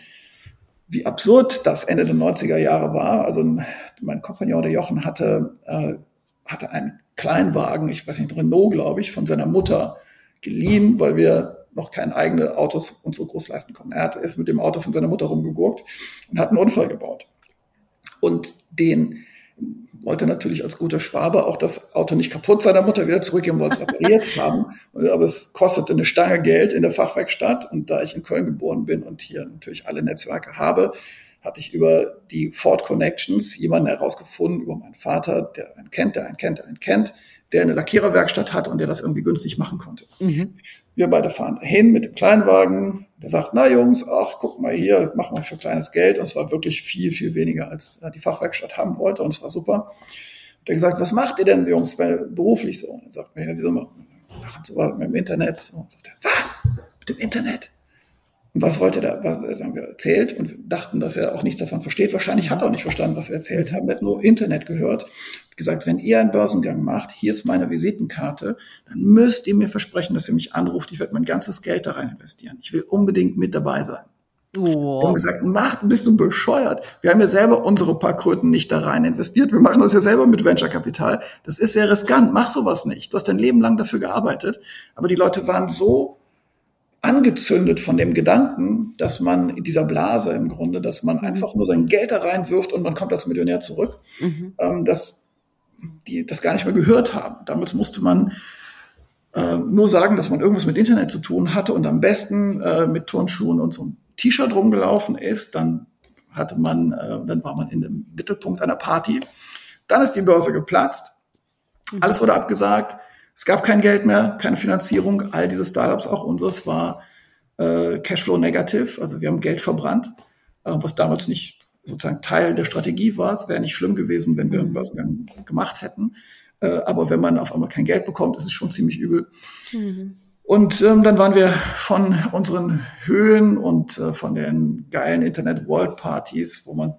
wie absurd das Ende der 90er Jahre war. Also mein Kompagnon, der Jochen, hatte, äh, hatte einen Kleinwagen, ich weiß nicht, Renault, glaube ich, von seiner Mutter geliehen, weil wir noch keine eigenen Autos uns so groß leisten konnten. Er hat, ist mit dem Auto von seiner Mutter rumgegurkt und hat einen Unfall gebaut. Und den wollte natürlich als guter Schwabe auch das Auto nicht kaputt seiner Mutter wieder zurückgeben, wollte es repariert haben. Aber es kostete eine Stange Geld in der Fachwerkstatt. Und da ich in Köln geboren bin und hier natürlich alle Netzwerke habe, hatte ich über die Ford Connections jemanden herausgefunden, über meinen Vater, der einen kennt, der einen kennt, der einen kennt, der eine Lackiererwerkstatt hat und der das irgendwie günstig machen konnte. Mhm. Wir beide fahren dahin mit dem Kleinwagen. Der sagt, na Jungs, ach, guck mal hier, mach mal für kleines Geld. Und es war wirklich viel, viel weniger, als die Fachwerkstatt haben wollte. Und es war super. Der gesagt, was macht ihr denn, Jungs, beruflich so? Und er sagt mir, ja, wieso machen wir mit dem Internet? Und sagt er, was? Mit dem Internet? Und was wollte er da? Was haben wir erzählt und dachten, dass er auch nichts davon versteht. Wahrscheinlich hat er auch nicht verstanden, was wir erzählt haben. Er hat nur Internet gehört. Hat gesagt, wenn ihr einen Börsengang macht, hier ist meine Visitenkarte, dann müsst ihr mir versprechen, dass ihr mich anruft. Ich werde mein ganzes Geld da rein investieren. Ich will unbedingt mit dabei sein. Oh. Wir haben gesagt, mach, bist du bescheuert? Wir haben ja selber unsere paar Kröten nicht da rein investiert. Wir machen das ja selber mit Venture Kapital. Das ist sehr riskant. Mach sowas nicht. Du hast dein Leben lang dafür gearbeitet. Aber die Leute waren so angezündet von dem Gedanken, dass man in dieser Blase im Grunde, dass man mhm. einfach nur sein Geld da reinwirft und man kommt als Millionär zurück, mhm. ähm, dass die das gar nicht mehr gehört haben. Damals musste man äh, nur sagen, dass man irgendwas mit Internet zu tun hatte und am besten äh, mit Turnschuhen und so ein T-Shirt rumgelaufen ist, dann hatte man, äh, dann war man in dem Mittelpunkt einer Party. Dann ist die Börse geplatzt, mhm. alles wurde abgesagt es gab kein Geld mehr, keine Finanzierung. All diese Startups, auch unseres, war äh, Cashflow negativ. Also wir haben Geld verbrannt, äh, was damals nicht sozusagen Teil der Strategie war. Es wäre nicht schlimm gewesen, wenn wir einen mhm. Börsengang gemacht hätten. Äh, aber wenn man auf einmal kein Geld bekommt, ist es schon ziemlich übel. Mhm. Und ähm, dann waren wir von unseren Höhen und äh, von den geilen Internet World Partys, wo man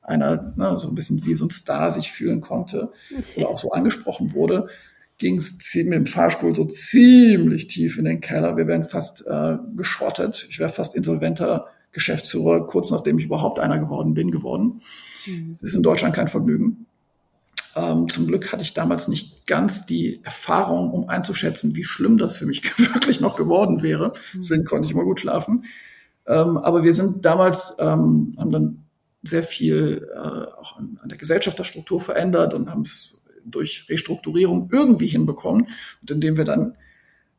einer ne, so ein bisschen wie so ein Star sich fühlen konnte okay. oder auch so angesprochen wurde, ging es mit dem Fahrstuhl so ziemlich tief in den Keller. Wir wären fast äh, geschrottet. Ich wäre fast insolventer Geschäftsführer, kurz nachdem ich überhaupt einer geworden bin, geworden. Mhm. Es ist in Deutschland kein Vergnügen. Ähm, zum Glück hatte ich damals nicht ganz die Erfahrung, um einzuschätzen, wie schlimm das für mich wirklich noch geworden wäre. Mhm. Deswegen konnte ich immer gut schlafen. Ähm, aber wir sind damals, ähm, haben dann sehr viel äh, auch an, an der Gesellschafterstruktur verändert und haben es durch Restrukturierung irgendwie hinbekommen. Und indem wir dann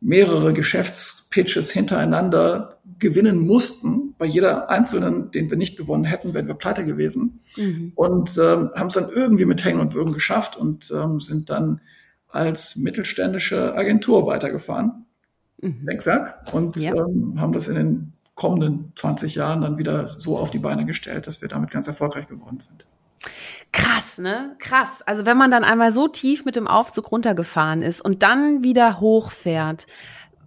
mehrere Geschäftspitches hintereinander gewinnen mussten. Bei jeder einzelnen, den wir nicht gewonnen hätten, wären wir pleite gewesen. Mhm. Und ähm, haben es dann irgendwie mit Hängen und Würgen geschafft und ähm, sind dann als mittelständische Agentur weitergefahren. Mhm. Denkwerk. Und ja. ähm, haben das in den kommenden 20 Jahren dann wieder so auf die Beine gestellt, dass wir damit ganz erfolgreich geworden sind. Krass, ne? Krass. Also wenn man dann einmal so tief mit dem Aufzug runtergefahren ist und dann wieder hochfährt,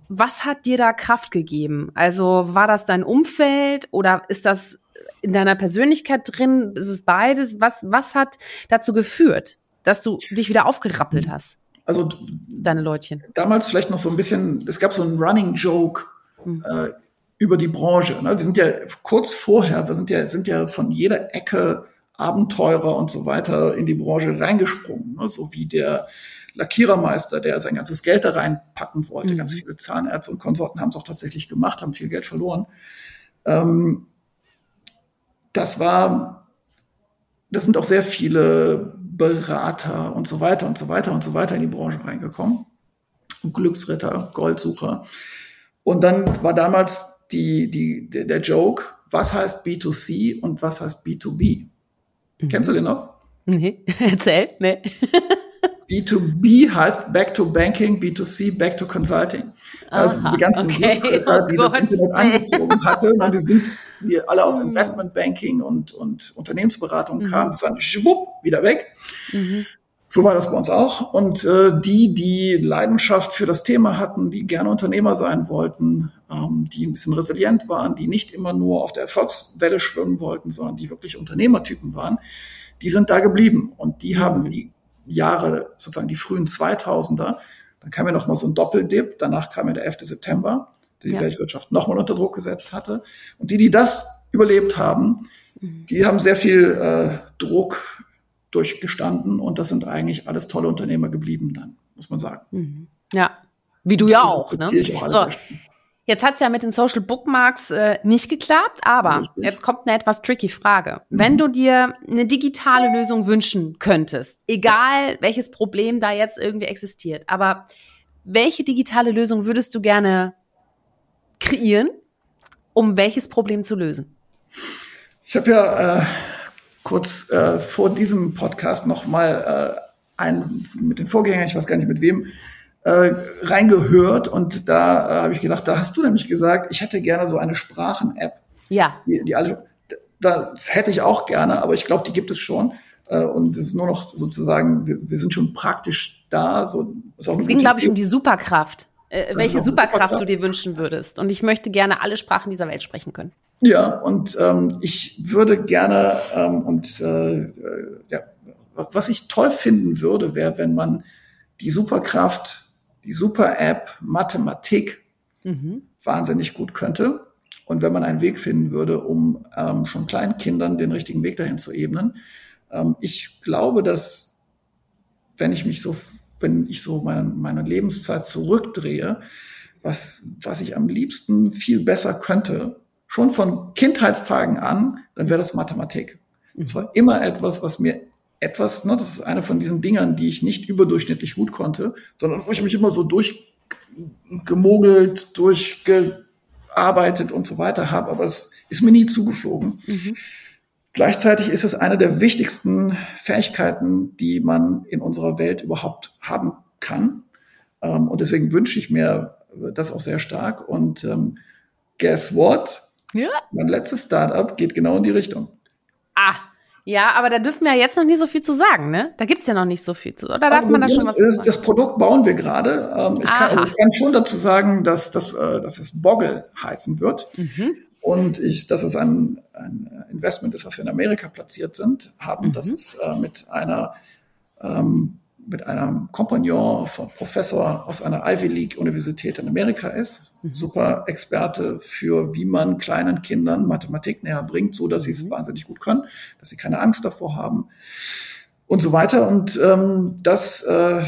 was hat dir da Kraft gegeben? Also war das dein Umfeld oder ist das in deiner Persönlichkeit drin? Ist es beides? Was, was hat dazu geführt, dass du dich wieder aufgerappelt hast? Also deine Leutchen. Damals vielleicht noch so ein bisschen, es gab so einen Running Joke mhm. äh, über die Branche. Ne? Wir sind ja kurz vorher, wir sind ja, sind ja von jeder Ecke Abenteurer und so weiter in die Branche reingesprungen, ne? so wie der Lackierermeister, der sein ganzes Geld da reinpacken wollte. Mhm. Ganz viele Zahnärzte und Konsorten haben es auch tatsächlich gemacht, haben viel Geld verloren. Ähm, das war, das sind auch sehr viele Berater und so weiter und so weiter und so weiter in die Branche reingekommen. Glücksritter, Goldsucher. Und dann war damals die, die, der Joke, was heißt B2C und was heißt B2B? Mhm. Kennst du den noch? Nee, erzähl, nee. B2B heißt Back to Banking, B2C Back to Consulting. Also Aha, diese ganzen okay. Nutzritter, die oh das Internet angezogen hatten, die sind die alle aus mhm. Investment Banking und, und Unternehmensberatung mhm. kamen, das war schwupp, wieder weg. Mhm. So war das bei uns auch. Und äh, die, die Leidenschaft für das Thema hatten, die gerne Unternehmer sein wollten, ähm, die ein bisschen resilient waren, die nicht immer nur auf der Erfolgswelle schwimmen wollten, sondern die wirklich Unternehmertypen waren, die sind da geblieben. Und die haben mhm. die Jahre, sozusagen die frühen 2000er, dann kam ja noch mal so ein Doppeldip, danach kam ja der 11. September, der die ja. Weltwirtschaft nochmal unter Druck gesetzt hatte. Und die, die das überlebt haben, mhm. die haben sehr viel äh, Druck durchgestanden und das sind eigentlich alles tolle Unternehmer geblieben dann, muss man sagen. Mhm. Ja, wie du ja auch. Ne? Auch so, Jetzt hat es ja mit den Social Bookmarks äh, nicht geklappt, aber Richtig. jetzt kommt eine etwas tricky Frage. Mhm. Wenn du dir eine digitale Lösung wünschen könntest, egal welches Problem da jetzt irgendwie existiert, aber welche digitale Lösung würdest du gerne kreieren, um welches Problem zu lösen? Ich habe ja äh, kurz äh, vor diesem Podcast nochmal äh, ein mit den Vorgängern, ich weiß gar nicht mit wem, äh, reingehört und da äh, habe ich gedacht, da hast du nämlich gesagt, ich hätte gerne so eine Sprachen-App. Ja. Die, die also, da hätte ich auch gerne, aber ich glaube, die gibt es schon. Äh, und es ist nur noch sozusagen, wir, wir sind schon praktisch da. So, ist auch es ging, glaube ich, um die Superkraft. Äh, welche Superkraft, Superkraft du dir wünschen würdest. Und ich möchte gerne alle Sprachen dieser Welt sprechen können. Ja, und ähm, ich würde gerne ähm, und äh, ja, was ich toll finden würde, wäre, wenn man die Superkraft die Super-App Mathematik mhm. wahnsinnig gut könnte. Und wenn man einen Weg finden würde, um ähm, schon kleinen Kindern den richtigen Weg dahin zu ebnen. Ähm, ich glaube, dass wenn ich mich so, wenn ich so meine, meine Lebenszeit zurückdrehe, was, was ich am liebsten viel besser könnte, schon von Kindheitstagen an, dann wäre das Mathematik. Mhm. Es war immer etwas, was mir etwas, ne, das ist eine von diesen Dingern, die ich nicht überdurchschnittlich gut konnte, sondern wo ich mich immer so durchgemogelt, durchgearbeitet und so weiter habe, aber es ist mir nie zugeflogen. Mhm. Gleichzeitig ist es eine der wichtigsten Fähigkeiten, die man in unserer Welt überhaupt haben kann. Ähm, und deswegen wünsche ich mir das auch sehr stark. Und ähm, guess what? Ja. Mein letztes Startup geht genau in die Richtung. Ah, ja, aber da dürfen wir jetzt noch nicht so viel zu sagen, ne? Da gibt's ja noch nicht so viel zu. Oder darf also, man da schon was das, sagen? Das Produkt bauen wir gerade. Ähm, ich, kann, also ich kann schon dazu sagen, dass, dass, äh, dass es Boggle heißen wird. Mhm. Und ich, dass es ein, ein Investment ist, was wir in Amerika platziert sind, haben. Mhm. Das ist äh, mit einer ähm, mit einem Kompagnon von Professor aus einer Ivy League Universität in Amerika ist. Mhm. Super Experte für, wie man kleinen Kindern Mathematik näher bringt, so dass sie es mhm. wahnsinnig gut können, dass sie keine Angst davor haben. und so weiter. Und ähm, das, äh,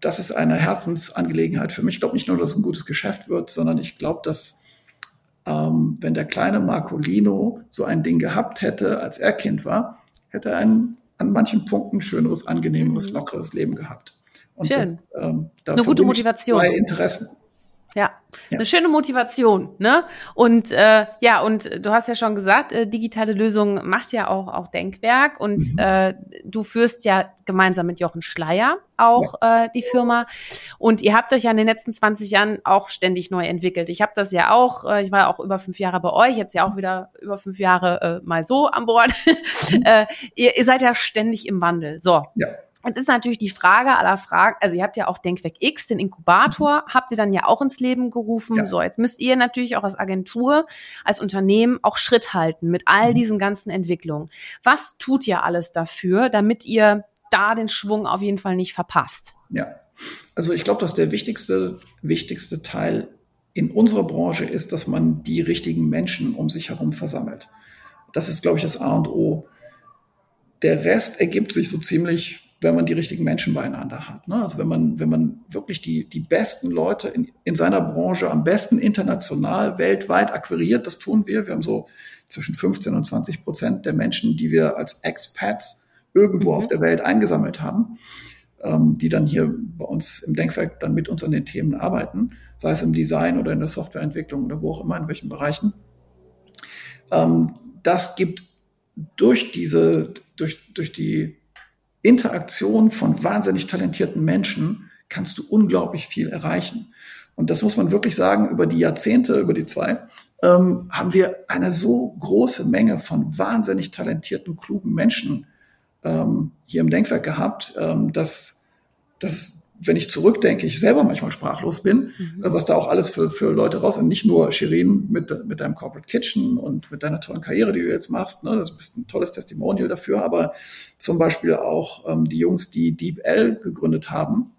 das ist eine Herzensangelegenheit für mich. Ich glaube nicht nur, dass es ein gutes Geschäft wird, sondern ich glaube, dass ähm, wenn der kleine Marcolino so ein Ding gehabt hätte, als er Kind war, hätte er ein an manchen Punkten schöneres, angenehmeres, mhm. lockeres Leben gehabt. Und Schön. das, ähm, das eine gute Motivation. Zwei Interessen. Ja. ja. eine schöne Motivation, ne? Und äh, ja, und du hast ja schon gesagt, äh, digitale Lösungen macht ja auch auch Denkwerk und mhm. äh, du führst ja gemeinsam mit Jochen Schleier auch ja. äh, die Firma und ihr habt euch ja in den letzten 20 Jahren auch ständig neu entwickelt. Ich habe das ja auch, äh, ich war ja auch über fünf Jahre bei euch, jetzt ja auch wieder über fünf Jahre äh, mal so an Bord. Mhm. äh, ihr, ihr seid ja ständig im Wandel. So. Ja. Jetzt ist natürlich die Frage aller Fragen, also ihr habt ja auch Denkwerk X, den Inkubator, habt ihr dann ja auch ins Leben gerufen. Ja. So, jetzt müsst ihr natürlich auch als Agentur, als Unternehmen auch Schritt halten mit all mhm. diesen ganzen Entwicklungen. Was tut ihr alles dafür, damit ihr da den Schwung auf jeden Fall nicht verpasst? Ja, also ich glaube, dass der wichtigste, wichtigste Teil in unserer Branche ist, dass man die richtigen Menschen um sich herum versammelt. Das ist, glaube ich, das A und O. Der Rest ergibt sich so ziemlich wenn man die richtigen Menschen beieinander hat. Ne? Also wenn man, wenn man wirklich die, die besten Leute in, in seiner Branche am besten international, weltweit akquiriert, das tun wir. Wir haben so zwischen 15 und 20 Prozent der Menschen, die wir als Expats irgendwo mhm. auf der Welt eingesammelt haben, ähm, die dann hier bei uns im Denkwerk dann mit uns an den Themen arbeiten, sei es im Design oder in der Softwareentwicklung oder wo auch immer, in welchen Bereichen. Ähm, das gibt durch diese, durch, durch die Interaktion von wahnsinnig talentierten Menschen kannst du unglaublich viel erreichen. Und das muss man wirklich sagen, über die Jahrzehnte, über die zwei, ähm, haben wir eine so große Menge von wahnsinnig talentierten, klugen Menschen ähm, hier im Denkwerk gehabt, ähm, dass, dass wenn ich zurückdenke, ich selber manchmal sprachlos bin, mhm. was da auch alles für, für Leute raus und nicht nur Shirin mit, mit deinem Corporate Kitchen und mit deiner tollen Karriere, die du jetzt machst, ne, das ist ein tolles Testimonial dafür, aber zum Beispiel auch ähm, die Jungs, die DeepL gegründet haben,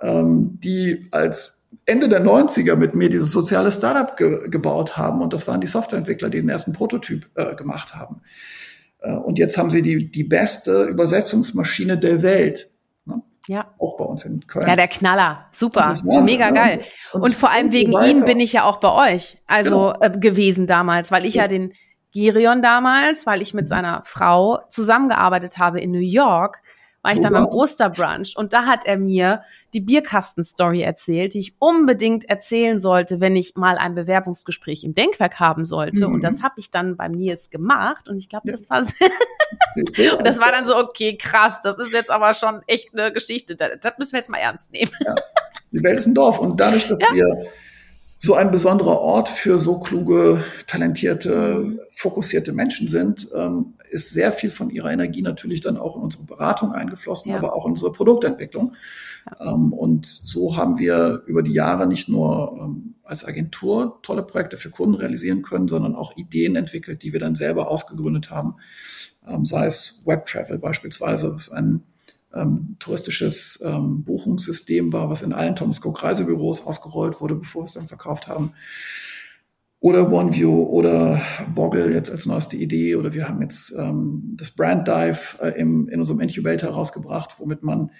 ähm, die als Ende der 90er mit mir dieses soziale Startup ge gebaut haben und das waren die Softwareentwickler, die den ersten Prototyp äh, gemacht haben. Äh, und jetzt haben sie die, die beste Übersetzungsmaschine der Welt ja. Auch bei uns in Köln. Ja, der Knaller. Super. Mega geil. Und, und, vor allem wegen so bin ich ja auch bei euch, also genau. äh, gewesen damals, weil ich ja, ja den Gerion damals, weil ich mit seiner Frau zusammengearbeitet habe in New York, war ich dann beim Osterbrunch und da hat er mir die Bierkasten-Story erzählt, die ich unbedingt erzählen sollte, wenn ich mal ein Bewerbungsgespräch im Denkwerk haben sollte. Mhm. Und das habe ich dann beim Nils gemacht und ich glaube, das war und das war dann so, okay, krass, das ist jetzt aber schon echt eine Geschichte. Das, das müssen wir jetzt mal ernst nehmen. Ja. Die Welt ist ein Dorf und dadurch, dass ja. wir so ein besonderer Ort für so kluge, talentierte, mhm. fokussierte Menschen sind, ähm, ist sehr viel von ihrer Energie natürlich dann auch in unsere Beratung eingeflossen, ja. aber auch in unsere Produktentwicklung. Ähm, und so haben wir über die Jahre nicht nur ähm, als Agentur tolle Projekte für Kunden realisieren können, sondern auch Ideen entwickelt, die wir dann selber ausgegründet haben. Ähm, sei es Web Travel beispielsweise, was ein ähm, touristisches ähm, Buchungssystem war, was in allen Thomas Cook Reisebüros ausgerollt wurde, bevor wir es dann verkauft haben. Oder OneView oder Boggle jetzt als neueste Idee. Oder wir haben jetzt ähm, das Brand Dive äh, im, in unserem Incubator rausgebracht, womit man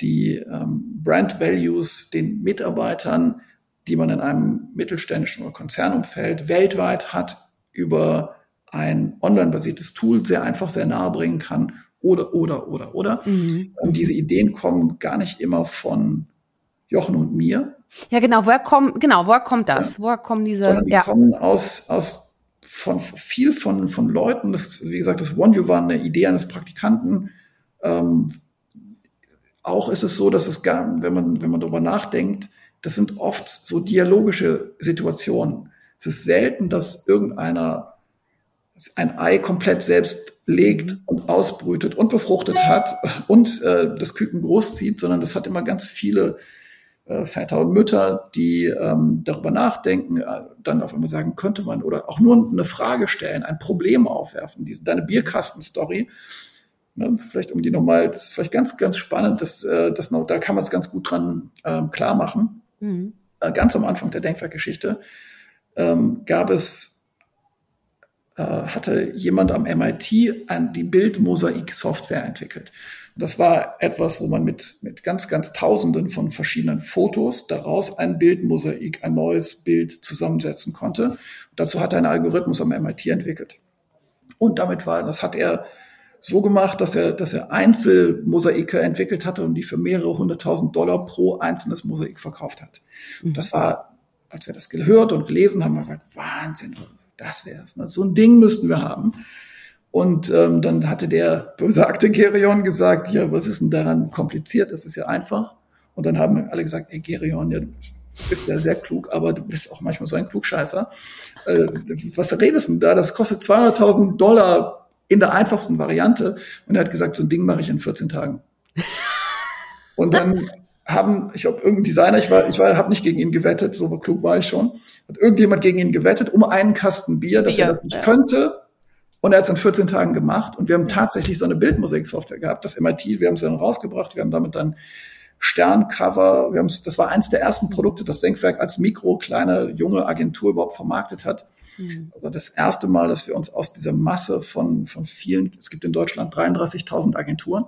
die ähm, Brand Values den Mitarbeitern, die man in einem mittelständischen oder Konzernumfeld weltweit hat, über ein online-basiertes Tool sehr einfach, sehr nahe bringen kann oder, oder, oder, oder. Mhm. Und diese Ideen kommen gar nicht immer von Jochen und mir. Ja, genau. Woher kommt, genau, woher kommt das? Ja. Woher kommen diese, Sondern die ja. kommen aus, aus, von viel von, von Leuten. Das, wie gesagt, das OneView war eine Idee eines Praktikanten. Ähm, auch ist es so, dass es gar, wenn man, wenn man darüber nachdenkt, das sind oft so dialogische Situationen. Es ist selten, dass irgendeiner ein Ei komplett selbst legt mhm. und ausbrütet und befruchtet hat und äh, das Küken großzieht, sondern das hat immer ganz viele äh, Väter und Mütter, die ähm, darüber nachdenken, äh, dann auf einmal sagen, könnte man oder auch nur eine Frage stellen, ein Problem aufwerfen. Diese, deine Bierkasten-Story, ne, vielleicht um die nochmal, das ist vielleicht ganz, ganz spannend, das, äh, das noch, da kann man es ganz gut dran ähm, klar machen. Mhm. Äh, ganz am Anfang der Denkwerkgeschichte ähm, gab es äh, hatte jemand am MIT ein, die Bildmosaik-Software entwickelt. Das war etwas, wo man mit, mit ganz, ganz Tausenden von verschiedenen Fotos daraus ein Bildmosaik, ein neues Bild zusammensetzen konnte. Und dazu hat er einen Algorithmus am MIT entwickelt. Und damit war, das hat er so gemacht, dass er, dass er Einzelmosaike entwickelt hatte und die für mehrere hunderttausend Dollar pro einzelnes Mosaik verkauft hat. Mhm. Das war, als wir das gehört und gelesen haben, haben wir gesagt, Wahnsinn, das wär's. Ne? So ein Ding müssten wir haben. Und ähm, dann hatte der besagte Gerion gesagt, ja, was ist denn daran kompliziert? Das ist ja einfach. Und dann haben alle gesagt, ey Gerion, ja, du bist ja sehr klug, aber du bist auch manchmal so ein Klugscheißer. Äh, was redest du denn da? Das kostet 200.000 Dollar in der einfachsten Variante. Und er hat gesagt, so ein Ding mache ich in 14 Tagen. Und dann haben, ich glaube, irgendein Designer, ich war, ich war, habe nicht gegen ihn gewettet, so klug war ich schon, hat irgendjemand gegen ihn gewettet um einen Kasten Bier, dass Bier, er das nicht ja. könnte. Und er hat es in 14 Tagen gemacht. Und wir haben tatsächlich so eine Bildmusiksoftware gehabt, das MIT, wir haben es dann rausgebracht, wir haben damit dann Sterncover, wir haben das war eins der ersten Produkte, das Denkwerk als Mikro, kleine, junge Agentur überhaupt vermarktet hat. Mhm. Also das erste Mal, dass wir uns aus dieser Masse von, von vielen, es gibt in Deutschland 33.000 Agenturen.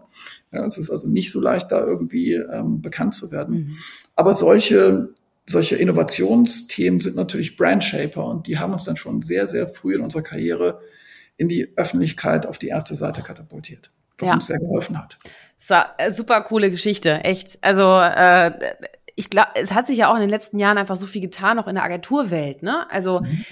Ja, es ist also nicht so leicht, da irgendwie ähm, bekannt zu werden. Mhm. Aber solche, solche Innovationsthemen sind natürlich Brandshaper und die haben uns dann schon sehr, sehr früh in unserer Karriere in die Öffentlichkeit auf die erste Seite katapultiert, was ja. uns sehr geholfen hat. So, äh, super coole Geschichte, echt. Also äh, ich glaube, es hat sich ja auch in den letzten Jahren einfach so viel getan, auch in der Agenturwelt. Ne? Also mhm.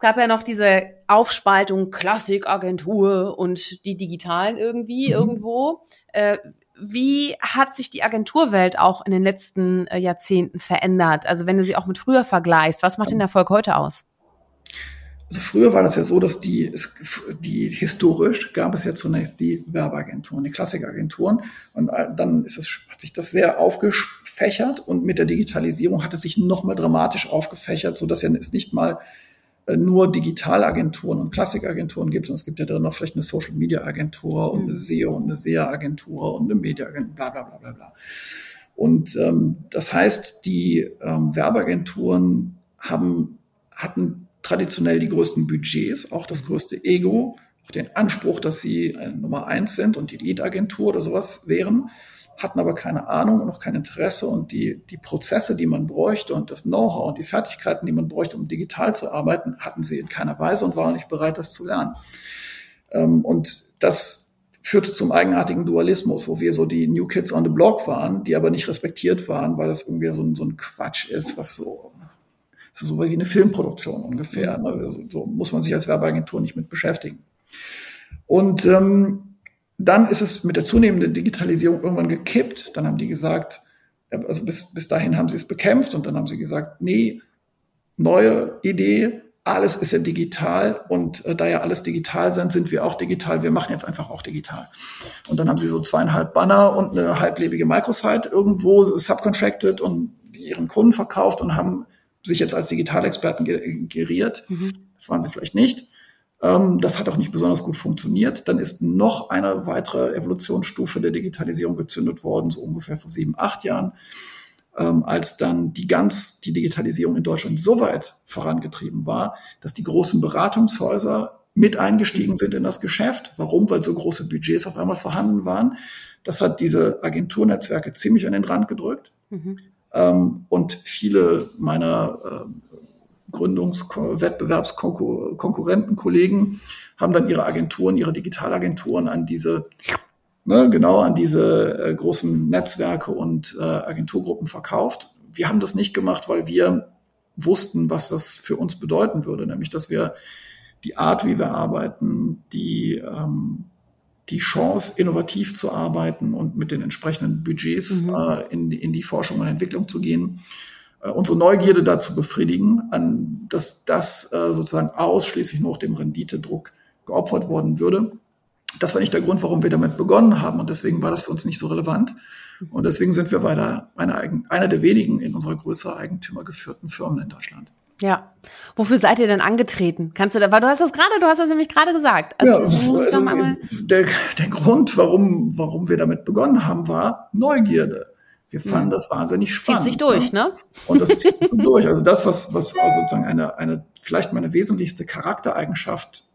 Es gab ja noch diese Aufspaltung Klassikagentur und die digitalen irgendwie mhm. irgendwo. Äh, wie hat sich die Agenturwelt auch in den letzten äh, Jahrzehnten verändert? Also wenn du sie auch mit früher vergleichst, was macht den Erfolg heute aus? Also früher war das ja so, dass die, die historisch gab es ja zunächst die Werbeagenturen, die Klassikagenturen. Und äh, dann ist es, hat sich das sehr aufgefächert und mit der Digitalisierung hat es sich nochmal dramatisch aufgefächert, so dass ja es nicht mal nur Digitalagenturen und Klassikagenturen gibt, sondern es gibt ja drin noch vielleicht eine Social Media Agentur und eine mhm. SEO und eine SEA Agentur und eine Media Agentur, bla bla bla bla bla. Und ähm, das heißt, die ähm, Werbeagenturen haben, hatten traditionell die größten Budgets, auch das größte Ego, auch den Anspruch, dass sie Nummer eins sind und die Lead-Agentur oder sowas wären, hatten aber keine Ahnung und auch kein Interesse und die, die Prozesse, die man bräuchte und das Know-how und die Fertigkeiten, die man bräuchte, um digital zu arbeiten, hatten sie in keiner Weise und waren nicht bereit, das zu lernen. Ähm, und das führte zum eigenartigen Dualismus, wo wir so die New Kids on the Block waren, die aber nicht respektiert waren, weil das irgendwie so ein, so ein Quatsch ist, was so ist so wie eine Filmproduktion ungefähr. Ne? Also, so muss man sich als Werbeagentur nicht mit beschäftigen. Und ähm, dann ist es mit der zunehmenden Digitalisierung irgendwann gekippt. Dann haben die gesagt, also bis, bis dahin haben sie es bekämpft und dann haben sie gesagt, nee, neue Idee, alles ist ja digital und äh, da ja alles digital sind, sind wir auch digital. Wir machen jetzt einfach auch digital. Und dann haben sie so zweieinhalb Banner und eine halblebige Microsite irgendwo subcontracted und ihren Kunden verkauft und haben sich jetzt als Digitalexperten geriert. Mhm. Das waren sie vielleicht nicht. Ähm, das hat auch nicht besonders gut funktioniert. Dann ist noch eine weitere Evolutionsstufe der Digitalisierung gezündet worden, so ungefähr vor sieben, acht Jahren, ähm, als dann die ganz, die Digitalisierung in Deutschland so weit vorangetrieben war, dass die großen Beratungshäuser mit eingestiegen sind in das Geschäft. Warum? Weil so große Budgets auf einmal vorhanden waren. Das hat diese Agenturnetzwerke ziemlich an den Rand gedrückt. Mhm. Ähm, und viele meiner äh, Gründungs-, Wettbewerbskonkurrenten, Kollegen haben dann ihre Agenturen, ihre Digitalagenturen an diese, ne, genau an diese äh, großen Netzwerke und äh, Agenturgruppen verkauft. Wir haben das nicht gemacht, weil wir wussten, was das für uns bedeuten würde, nämlich dass wir die Art, wie wir arbeiten, die ähm, die Chance, innovativ zu arbeiten und mit den entsprechenden Budgets mhm. äh, in, in die Forschung und Entwicklung zu gehen, unsere Neugierde dazu befriedigen, an, dass das äh, sozusagen ausschließlich nur dem Renditedruck geopfert worden würde. Das war nicht der Grund, warum wir damit begonnen haben und deswegen war das für uns nicht so relevant. Und deswegen sind wir weiter einer, einer der wenigen in unserer Größe eigentümergeführten Firmen in Deutschland. Ja. Wofür seid ihr denn angetreten? Kannst du da, weil du hast das gerade, du hast das nämlich gerade gesagt. Also, ja, also der, der Grund, warum, warum wir damit begonnen haben, war Neugierde. Wir fanden mhm. das wahnsinnig spannend. Zieht sich durch, ne? ne? Und das zieht sich durch. Also das, was, was also sozusagen eine, eine, vielleicht meine wesentlichste Charaktereigenschaft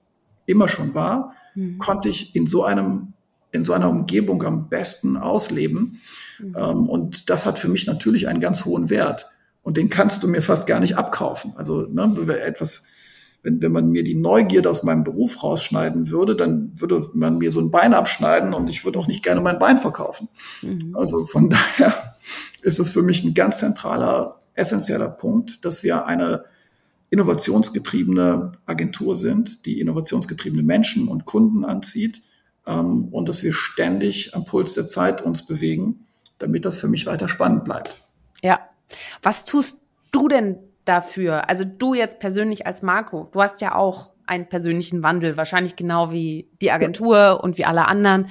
immer schon war, mhm. konnte ich in so einem in so einer Umgebung am besten ausleben. Mhm. Ähm, und das hat für mich natürlich einen ganz hohen Wert. Und den kannst du mir fast gar nicht abkaufen. Also ne, etwas, wenn, wenn man mir die Neugierde aus meinem Beruf rausschneiden würde, dann würde man mir so ein Bein abschneiden und ich würde auch nicht gerne mein Bein verkaufen. Mhm. Also von daher ist es für mich ein ganz zentraler, essentieller Punkt, dass wir eine innovationsgetriebene Agentur sind, die innovationsgetriebene Menschen und Kunden anzieht ähm, und dass wir ständig am Puls der Zeit uns bewegen, damit das für mich weiter spannend bleibt. Ja. Was tust du denn dafür? Also du jetzt persönlich als Marco, du hast ja auch einen persönlichen Wandel, wahrscheinlich genau wie die Agentur und wie alle anderen.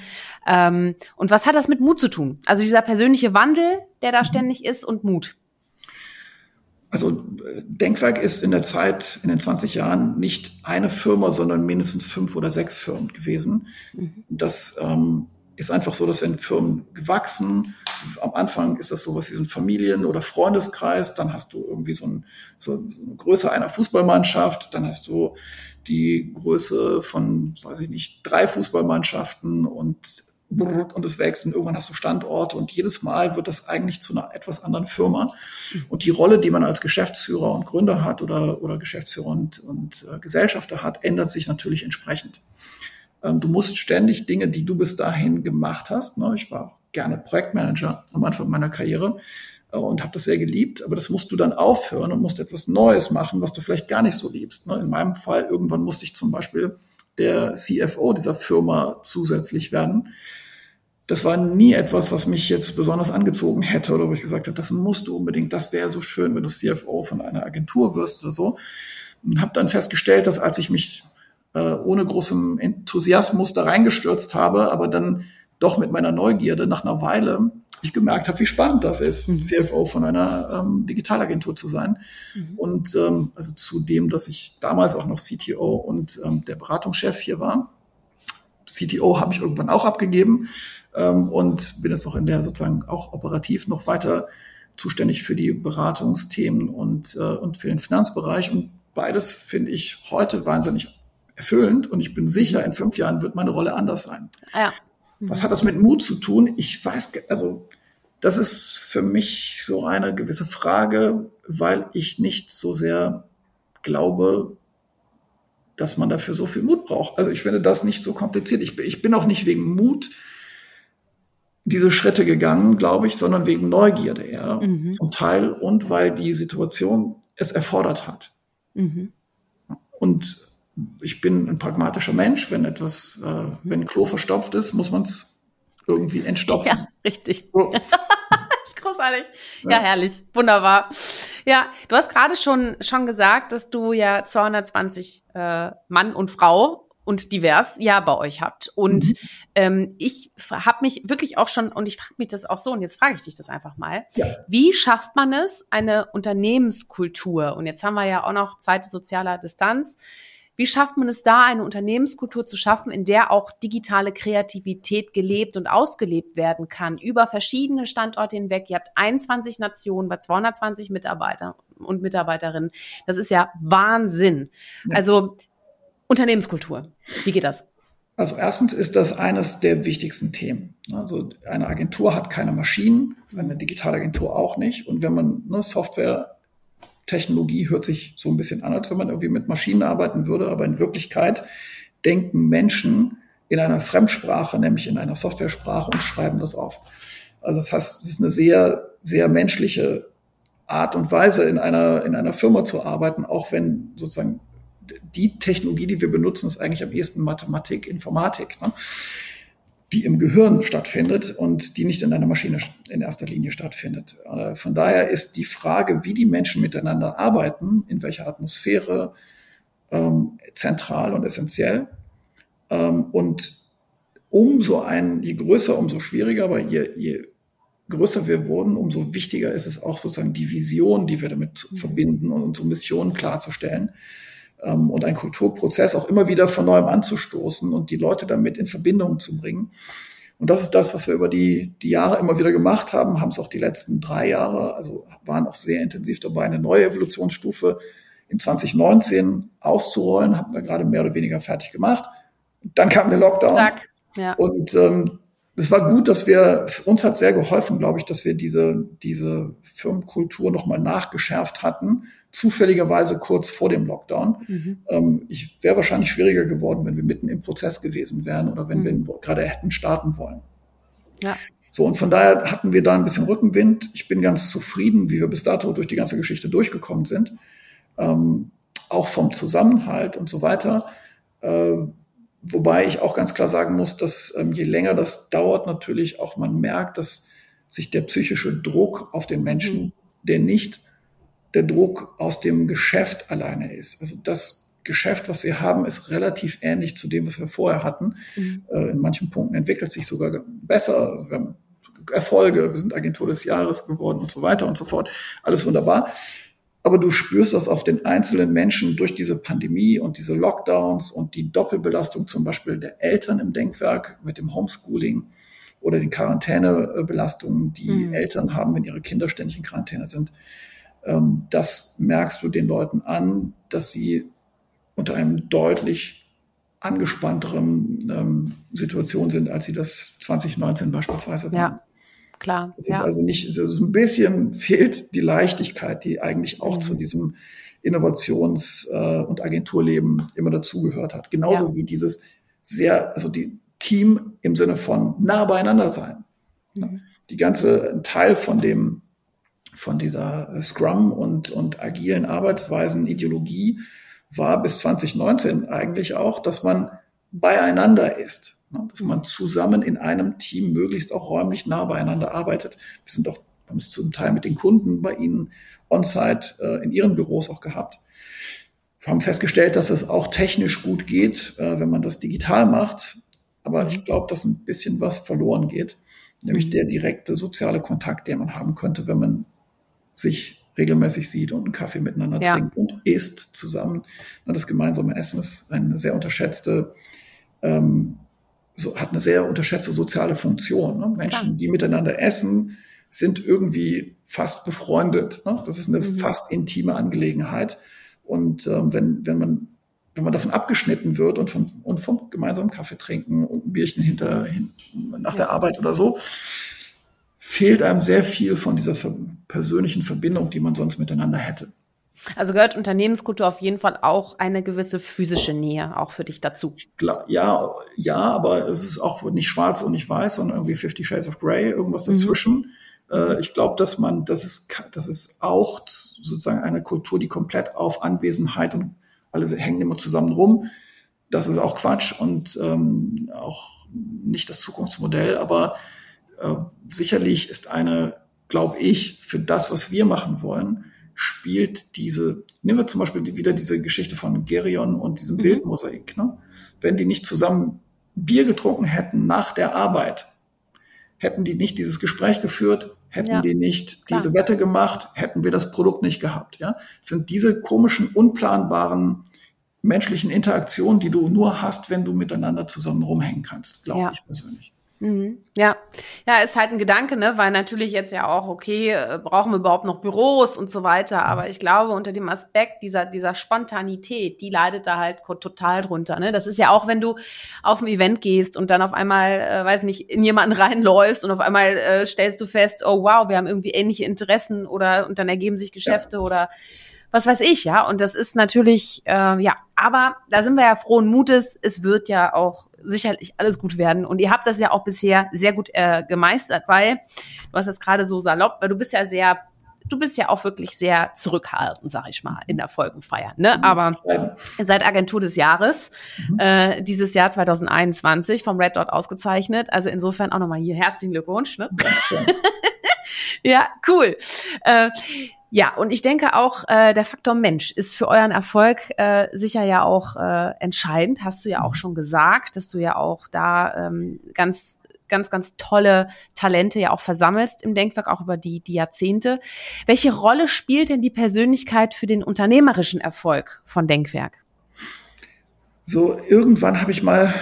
Ähm, und was hat das mit Mut zu tun? Also dieser persönliche Wandel, der da ständig ist und Mut. Also Denkwerk ist in der Zeit, in den 20 Jahren, nicht eine Firma, sondern mindestens fünf oder sechs Firmen gewesen. Mhm. Das ähm, ist einfach so, dass wenn Firmen gewachsen, am Anfang ist das sowas wie so ein Familien- oder Freundeskreis, dann hast du irgendwie so, ein, so eine Größe einer Fußballmannschaft, dann hast du die Größe von, weiß ich nicht, drei Fußballmannschaften und und es wächst und irgendwann hast du Standorte und jedes Mal wird das eigentlich zu einer etwas anderen Firma. Und die Rolle, die man als Geschäftsführer und Gründer hat oder, oder Geschäftsführer und, und äh, Gesellschafter hat, ändert sich natürlich entsprechend. Ähm, du musst ständig Dinge, die du bis dahin gemacht hast, ne, ich war auch gerne Projektmanager am Anfang meiner Karriere äh, und habe das sehr geliebt, aber das musst du dann aufhören und musst etwas Neues machen, was du vielleicht gar nicht so liebst. Ne. In meinem Fall, irgendwann musste ich zum Beispiel der CFO dieser Firma zusätzlich werden das war nie etwas, was mich jetzt besonders angezogen hätte oder wo ich gesagt habe, das musst du unbedingt, das wäre so schön, wenn du CFO von einer Agentur wirst oder so. Und habe dann festgestellt, dass als ich mich äh, ohne großem Enthusiasmus da reingestürzt habe, aber dann doch mit meiner Neugierde nach einer Weile ich gemerkt habe, wie spannend das ist, mhm. CFO von einer ähm, Digitalagentur zu sein. Mhm. Und ähm, also zudem, dass ich damals auch noch CTO und ähm, der Beratungschef hier war. CTO habe ich irgendwann auch abgegeben, ähm, und bin jetzt noch in der sozusagen auch operativ noch weiter zuständig für die Beratungsthemen und, äh, und für den Finanzbereich. Und beides finde ich heute wahnsinnig erfüllend und ich bin sicher, in fünf Jahren wird meine Rolle anders sein. Ja. Mhm. Was hat das mit Mut zu tun? Ich weiß, also das ist für mich so eine gewisse Frage, weil ich nicht so sehr glaube, dass man dafür so viel Mut braucht. Also ich finde das nicht so kompliziert. Ich, ich bin auch nicht wegen Mut diese Schritte gegangen, glaube ich, sondern wegen Neugierde eher mhm. zum Teil und weil die Situation es erfordert hat. Mhm. Und ich bin ein pragmatischer Mensch. Wenn etwas, äh, wenn ein Klo verstopft ist, muss man es irgendwie entstopfen. Ja, richtig. So. Großartig. Ja. ja, herrlich. Wunderbar. Ja, du hast gerade schon, schon gesagt, dass du ja 220 äh, Mann und Frau und divers ja bei euch habt. Und mhm. ähm, ich habe mich wirklich auch schon, und ich frage mich das auch so, und jetzt frage ich dich das einfach mal, ja. wie schafft man es, eine Unternehmenskultur, und jetzt haben wir ja auch noch Zeit sozialer Distanz, wie schafft man es da, eine Unternehmenskultur zu schaffen, in der auch digitale Kreativität gelebt und ausgelebt werden kann, über verschiedene Standorte hinweg? Ihr habt 21 Nationen bei 220 Mitarbeitern und Mitarbeiterinnen. Das ist ja Wahnsinn. Ja. Also Unternehmenskultur. Wie geht das? Also erstens ist das eines der wichtigsten Themen. Also eine Agentur hat keine Maschinen, eine digitale Agentur auch nicht. Und wenn man ne, Software, Technologie hört sich so ein bisschen an, als wenn man irgendwie mit Maschinen arbeiten würde, aber in Wirklichkeit denken Menschen in einer Fremdsprache, nämlich in einer Softwaresprache und schreiben das auf. Also das heißt, es ist eine sehr, sehr menschliche Art und Weise, in einer, in einer Firma zu arbeiten, auch wenn sozusagen die Technologie, die wir benutzen, ist eigentlich am ehesten Mathematik, Informatik, ne? Die im Gehirn stattfindet und die nicht in einer Maschine in erster Linie stattfindet. Äh, von daher ist die Frage, wie die Menschen miteinander arbeiten, in welcher Atmosphäre, ähm, zentral und essentiell. Ähm, und umso ein, je größer, umso schwieriger, aber je, je größer wir wurden, umso wichtiger ist es auch sozusagen die Vision, die wir damit mhm. verbinden und unsere Mission klarzustellen ähm, und einen Kulturprozess auch immer wieder von neuem anzustoßen und die Leute damit in Verbindung zu bringen. Und das ist das, was wir über die, die Jahre immer wieder gemacht haben, haben es auch die letzten drei Jahre, also waren auch sehr intensiv dabei, eine neue Evolutionsstufe in 2019 auszurollen, haben wir gerade mehr oder weniger fertig gemacht. Dann kam der Lockdown. Zack. Ja. Und ähm, es war gut, dass wir, uns hat sehr geholfen, glaube ich, dass wir diese, diese Firmenkultur nochmal nachgeschärft hatten, zufälligerweise kurz vor dem Lockdown. Mhm. Ähm, ich wäre wahrscheinlich schwieriger geworden, wenn wir mitten im Prozess gewesen wären oder wenn mhm. wir gerade hätten starten wollen. Ja. So, und von daher hatten wir da ein bisschen Rückenwind. Ich bin ganz zufrieden, wie wir bis dato durch die ganze Geschichte durchgekommen sind. Ähm, auch vom Zusammenhalt und so weiter. Äh, wobei ich auch ganz klar sagen muss, dass ähm, je länger das dauert, natürlich auch man merkt, dass sich der psychische Druck auf den Menschen, mhm. der nicht der Druck aus dem Geschäft alleine ist. Also das Geschäft, was wir haben, ist relativ ähnlich zu dem, was wir vorher hatten. Mhm. Äh, in manchen Punkten entwickelt sich sogar besser. Wir haben Erfolge, wir sind Agentur des Jahres geworden und so weiter und so fort. Alles wunderbar. Aber du spürst das auf den einzelnen Menschen durch diese Pandemie und diese Lockdowns und die Doppelbelastung zum Beispiel der Eltern im Denkwerk mit dem Homeschooling oder den Quarantänebelastungen, die mhm. Eltern haben, wenn ihre Kinder ständig in Quarantäne sind. Ähm, das merkst du den Leuten an, dass sie unter einem deutlich angespannteren ähm, Situation sind, als sie das 2019 beispielsweise waren. Ja klar. Es ja. ist also nicht, so ein bisschen fehlt die Leichtigkeit, die eigentlich auch mhm. zu diesem Innovations- äh, und Agenturleben immer dazugehört hat. Genauso ja. wie dieses sehr, also die Team im Sinne von nah beieinander sein. Mhm. Die ganze Teil von dem, von dieser Scrum und, und agilen Arbeitsweisen Ideologie war bis 2019 eigentlich auch, dass man beieinander ist. Ne? Dass man zusammen in einem Team möglichst auch räumlich nah beieinander arbeitet. Wir sind doch, haben es zum Teil mit den Kunden bei Ihnen on-site äh, in Ihren Büros auch gehabt. Wir haben festgestellt, dass es auch technisch gut geht, äh, wenn man das digital macht. Aber ich glaube, dass ein bisschen was verloren geht. Nämlich der direkte soziale Kontakt, den man haben könnte, wenn man sich regelmäßig sieht und einen Kaffee miteinander ja. trinkt und isst zusammen. Das gemeinsame Essen ist eine sehr unterschätzte ähm, so, hat eine sehr unterschätzte soziale Funktion. Ne? Menschen, Klar. die miteinander essen, sind irgendwie fast befreundet. Ne? Das ist eine mhm. fast intime Angelegenheit. Und ähm, wenn, wenn man wenn man davon abgeschnitten wird und, von, und vom gemeinsamen Kaffee trinken und ein Bierchen hinter, hin, nach ja. der Arbeit oder so, fehlt einem sehr viel von dieser persönlichen Verbindung, die man sonst miteinander hätte. Also gehört Unternehmenskultur auf jeden Fall auch eine gewisse physische Nähe auch für dich dazu. Klar, ja, ja, aber es ist auch nicht schwarz und nicht weiß, sondern irgendwie Fifty Shades of Grey, irgendwas mhm. dazwischen. Mhm. ich glaube, dass man, das ist, das ist auch sozusagen eine Kultur, die komplett auf Anwesenheit und alle hängen immer zusammen rum. Das ist auch Quatsch und ähm, auch nicht das Zukunftsmodell, aber äh, sicherlich ist eine, glaube ich, für das, was wir machen wollen, spielt diese, nehmen wir zum Beispiel wieder diese Geschichte von Gerion und diesem mhm. Bildmosaik. Ne? Wenn die nicht zusammen Bier getrunken hätten nach der Arbeit, hätten die nicht dieses Gespräch geführt, hätten ja, die nicht klar. diese Wette gemacht, hätten wir das Produkt nicht gehabt. Ja, sind diese komischen, unplanbaren menschlichen Interaktionen, die du nur hast, wenn du miteinander zusammen rumhängen kannst, glaube ja. ich persönlich. Mhm. Ja, ja, ist halt ein Gedanke, ne, weil natürlich jetzt ja auch, okay, äh, brauchen wir überhaupt noch Büros und so weiter, aber ich glaube, unter dem Aspekt dieser, dieser Spontanität, die leidet da halt total drunter, ne. Das ist ja auch, wenn du auf ein Event gehst und dann auf einmal, äh, weiß nicht, in jemanden reinläufst und auf einmal äh, stellst du fest, oh wow, wir haben irgendwie ähnliche Interessen oder, und dann ergeben sich Geschäfte ja. oder was weiß ich, ja. Und das ist natürlich, äh, ja, aber da sind wir ja frohen Mutes. Es wird ja auch sicherlich alles gut werden. Und ihr habt das ja auch bisher sehr gut äh, gemeistert, weil du hast das gerade so salopp, weil du bist ja sehr du bist ja auch wirklich sehr zurückhaltend, sag ich mal, in der Folgenfeier. Ne? Aber ihr seid Agentur des Jahres, mhm. äh, dieses Jahr 2021 vom Red Dot ausgezeichnet. Also insofern auch nochmal hier herzlichen Glückwunsch. Ne? ja, cool. Äh, ja, und ich denke auch, äh, der Faktor Mensch ist für euren Erfolg äh, sicher ja auch äh, entscheidend. Hast du ja auch schon gesagt, dass du ja auch da ähm, ganz ganz, ganz tolle Talente ja auch versammelst im Denkwerk, auch über die, die Jahrzehnte. Welche Rolle spielt denn die Persönlichkeit für den unternehmerischen Erfolg von Denkwerk? So, irgendwann habe ich mal,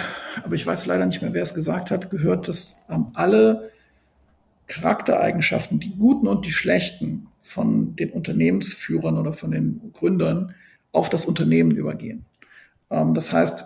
aber ich weiß leider nicht mehr, wer es gesagt hat, gehört, dass ähm, alle Charaktereigenschaften, die guten und die schlechten, von den Unternehmensführern oder von den Gründern auf das Unternehmen übergehen. Ähm, das heißt,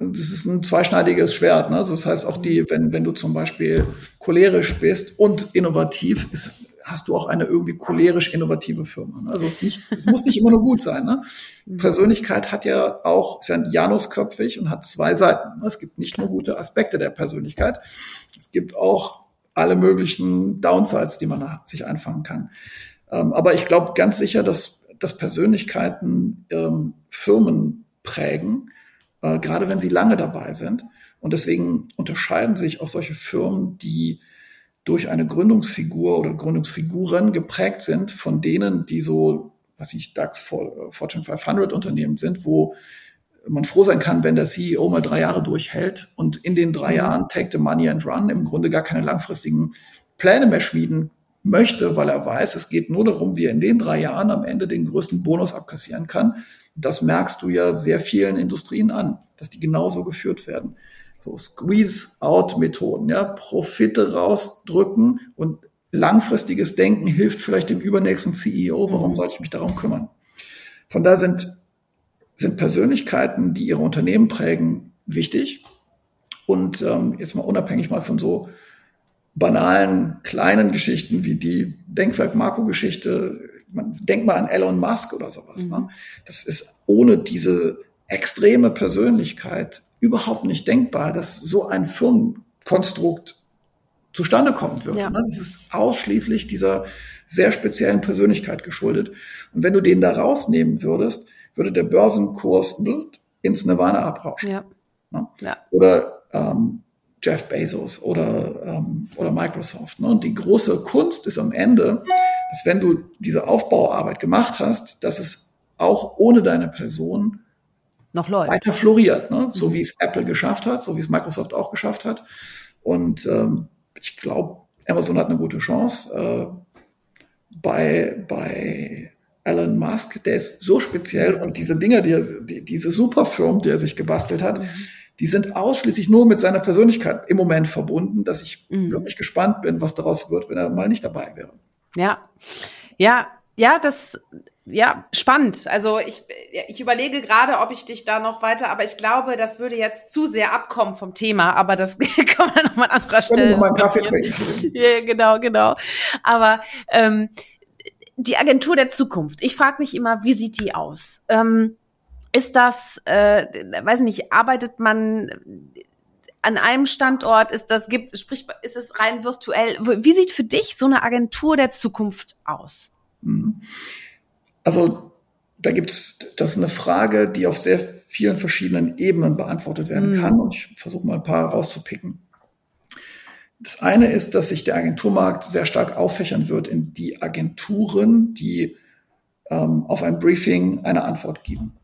das ist ein zweischneidiges Schwert. Ne? Also das heißt auch die, wenn, wenn du zum Beispiel cholerisch bist und innovativ, ist, hast du auch eine irgendwie cholerisch innovative Firma. Ne? Also es, nicht, es muss nicht immer nur gut sein. Ne? Mhm. Persönlichkeit hat ja auch, ist ja Janusköpfig und hat zwei Seiten. Ne? Es gibt nicht nur gute Aspekte der Persönlichkeit, es gibt auch alle möglichen Downsides, die man sich einfangen kann. Ähm, aber ich glaube ganz sicher, dass, dass Persönlichkeiten ähm, Firmen prägen äh, gerade wenn sie lange dabei sind. Und deswegen unterscheiden sich auch solche Firmen, die durch eine Gründungsfigur oder Gründungsfiguren geprägt sind von denen, die so, was ich DAX Fortune 500 Unternehmen sind, wo man froh sein kann, wenn der CEO mal drei Jahre durchhält und in den drei mhm. Jahren take the money and run im Grunde gar keine langfristigen Pläne mehr schmieden möchte, weil er weiß, es geht nur darum, wie er in den drei Jahren am Ende den größten Bonus abkassieren kann das merkst du ja sehr vielen Industrien an, dass die genauso geführt werden. So Squeeze-out-Methoden, ja, Profite rausdrücken und langfristiges Denken hilft vielleicht dem übernächsten CEO. Warum mhm. sollte ich mich darum kümmern? Von da sind, sind Persönlichkeiten, die ihre Unternehmen prägen, wichtig. Und ähm, jetzt mal unabhängig mal von so banalen, kleinen Geschichten wie die Denkwerk-Marco-Geschichte, man denkt mal an Elon Musk oder sowas. Ne? Mhm. Ne? Das ist ohne diese extreme Persönlichkeit überhaupt nicht denkbar, dass so ein Firmenkonstrukt zustande kommen würde. Ja. Ne? Das ist ausschließlich dieser sehr speziellen Persönlichkeit geschuldet. Und wenn du den da rausnehmen würdest, würde der Börsenkurs ins Nirvana abrauschen. Ja. Ne? Ja. Oder ähm, Jeff Bezos oder, ähm, oder Microsoft. Ne? Und die große Kunst ist am Ende, dass wenn du diese Aufbauarbeit gemacht hast, dass es auch ohne deine Person noch läuft. weiter floriert, ne? so mhm. wie es Apple geschafft hat, so wie es Microsoft auch geschafft hat. Und ähm, ich glaube, Amazon hat eine gute Chance. Äh, bei, bei Elon Musk, der ist so speziell und diese Dinge, die, er, die diese Superfirmen, die er sich gebastelt hat, mhm die sind ausschließlich nur mit seiner Persönlichkeit im Moment verbunden, dass ich mhm. wirklich gespannt bin, was daraus wird, wenn er mal nicht dabei wäre. Ja, ja, ja, das, ja, spannend. Also ich, ich überlege gerade, ob ich dich da noch weiter, aber ich glaube, das würde jetzt zu sehr abkommen vom Thema, aber das kann man nochmal an anderer Stelle. Mal Kaffee trinken. ja, genau, genau. Aber ähm, die Agentur der Zukunft, ich frage mich immer, wie sieht die aus? Ähm, ist das, äh, weiß nicht, arbeitet man an einem Standort? Ist das gibt, sprich, ist es rein virtuell? Wie sieht für dich so eine Agentur der Zukunft aus? Mhm. Also da gibt's, das ist eine Frage, die auf sehr vielen verschiedenen Ebenen beantwortet werden mhm. kann. Und ich versuche mal ein paar rauszupicken. Das eine ist, dass sich der Agenturmarkt sehr stark auffächern wird in die Agenturen, die ähm, auf ein Briefing eine Antwort geben.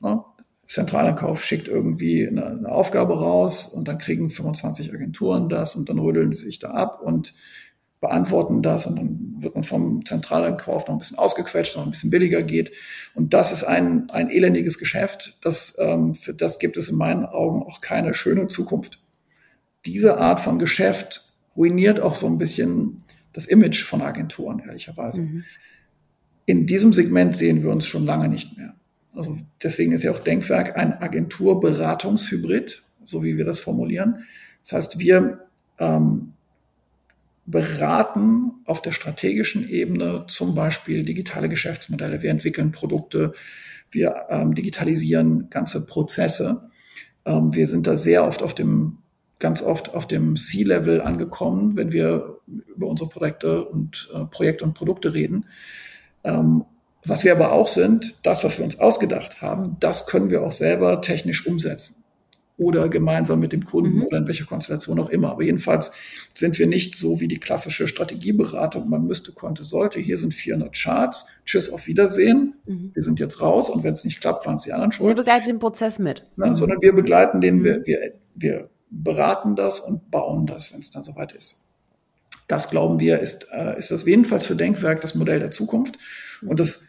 Ne? Zentralankauf schickt irgendwie eine, eine, Aufgabe raus und dann kriegen 25 Agenturen das und dann rödeln sie sich da ab und beantworten das und dann wird man vom Zentralankauf noch ein bisschen ausgequetscht, noch ein bisschen billiger geht. Und das ist ein, ein elendiges Geschäft. Das, ähm, für das gibt es in meinen Augen auch keine schöne Zukunft. Diese Art von Geschäft ruiniert auch so ein bisschen das Image von Agenturen, ehrlicherweise. Mhm. In diesem Segment sehen wir uns schon lange nicht mehr. Also deswegen ist ja auch Denkwerk ein Agenturberatungshybrid, so wie wir das formulieren. Das heißt, wir ähm, beraten auf der strategischen Ebene zum Beispiel digitale Geschäftsmodelle. Wir entwickeln Produkte, wir ähm, digitalisieren ganze Prozesse. Ähm, wir sind da sehr oft auf dem, ganz oft auf dem C-Level angekommen, wenn wir über unsere Projekte und äh, Projekte und Produkte reden. Ähm, was wir aber auch sind, das, was wir uns ausgedacht haben, das können wir auch selber technisch umsetzen. Oder gemeinsam mit dem Kunden mhm. oder in welcher Konstellation auch immer. Aber jedenfalls sind wir nicht so wie die klassische Strategieberatung, man müsste, konnte, sollte. Hier sind 400 Charts. Tschüss, auf Wiedersehen. Mhm. Wir sind jetzt raus und wenn es nicht klappt, waren es die anderen schuld. Wir begleiten den Prozess mit. Na, mhm. Sondern wir begleiten den, mhm. wir, wir, wir beraten das und bauen das, wenn es dann soweit ist. Das glauben wir, ist, äh, ist das jedenfalls für Denkwerk das Modell der Zukunft. Und das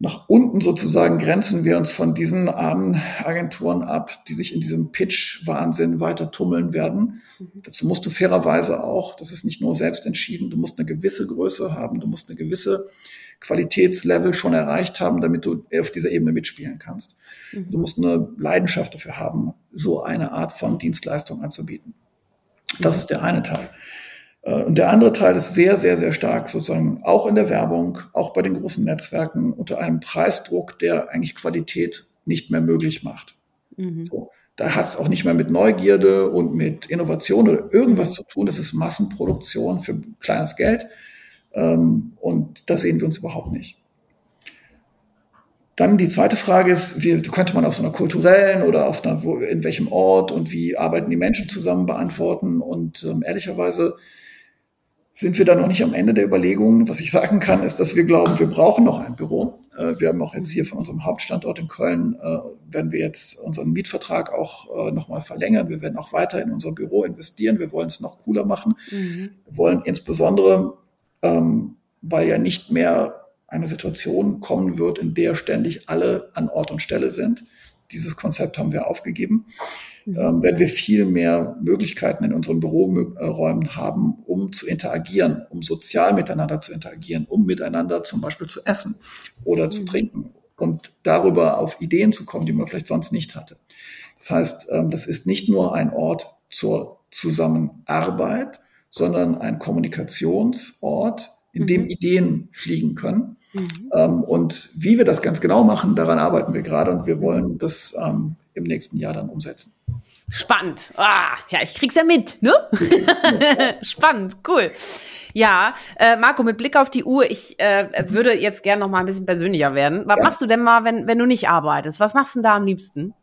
nach unten sozusagen grenzen wir uns von diesen armen Agenturen ab, die sich in diesem Pitch-Wahnsinn weiter tummeln werden. Mhm. Dazu musst du fairerweise auch, das ist nicht nur selbst entschieden, du musst eine gewisse Größe haben, du musst eine gewisse Qualitätslevel schon erreicht haben, damit du auf dieser Ebene mitspielen kannst. Mhm. Du musst eine Leidenschaft dafür haben, so eine Art von Dienstleistung anzubieten. Das ist der eine Teil. Äh, und der andere Teil ist sehr, sehr, sehr stark sozusagen auch in der Werbung, auch bei den großen Netzwerken unter einem Preisdruck, der eigentlich Qualität nicht mehr möglich macht. Mhm. So. Da hat es auch nicht mehr mit Neugierde und mit Innovation oder irgendwas zu tun. Das ist Massenproduktion für kleines Geld. Ähm, und da sehen wir uns überhaupt nicht. Dann die zweite Frage ist, wie könnte man auf so einer kulturellen oder auf einer, wo, in welchem Ort und wie arbeiten die Menschen zusammen beantworten. Und ähm, ehrlicherweise sind wir da noch nicht am Ende der Überlegungen. Was ich sagen kann, ist, dass wir glauben, wir brauchen noch ein Büro. Äh, wir haben auch jetzt hier von unserem Hauptstandort in Köln, äh, werden wir jetzt unseren Mietvertrag auch äh, nochmal verlängern. Wir werden auch weiter in unser Büro investieren. Wir wollen es noch cooler machen. Mhm. Wir wollen insbesondere, ähm, weil ja nicht mehr eine Situation kommen wird, in der ständig alle an Ort und Stelle sind. Dieses Konzept haben wir aufgegeben. Mhm. ähm, werden wir viel mehr Möglichkeiten in unseren Büroräumen haben, um zu interagieren, um sozial miteinander zu interagieren, um miteinander zum Beispiel zu essen oder mhm. zu trinken und darüber auf Ideen zu kommen, die man vielleicht sonst nicht hatte. Das heißt, ähm, das ist nicht nur ein Ort zur Zusammenarbeit, sondern ein Kommunikationsort, in dem mhm. Ideen fliegen können. Mhm. Ähm, und wie wir das ganz genau machen, daran arbeiten wir gerade und wir wollen das ähm, im nächsten Jahr dann umsetzen. Spannend. Ah, ja, ich krieg's ja mit, ne? Spannend, cool. Ja, äh, Marco, mit Blick auf die Uhr, ich äh, würde jetzt gerne noch mal ein bisschen persönlicher werden. Was ja. machst du denn mal, wenn, wenn du nicht arbeitest? Was machst du denn da am liebsten?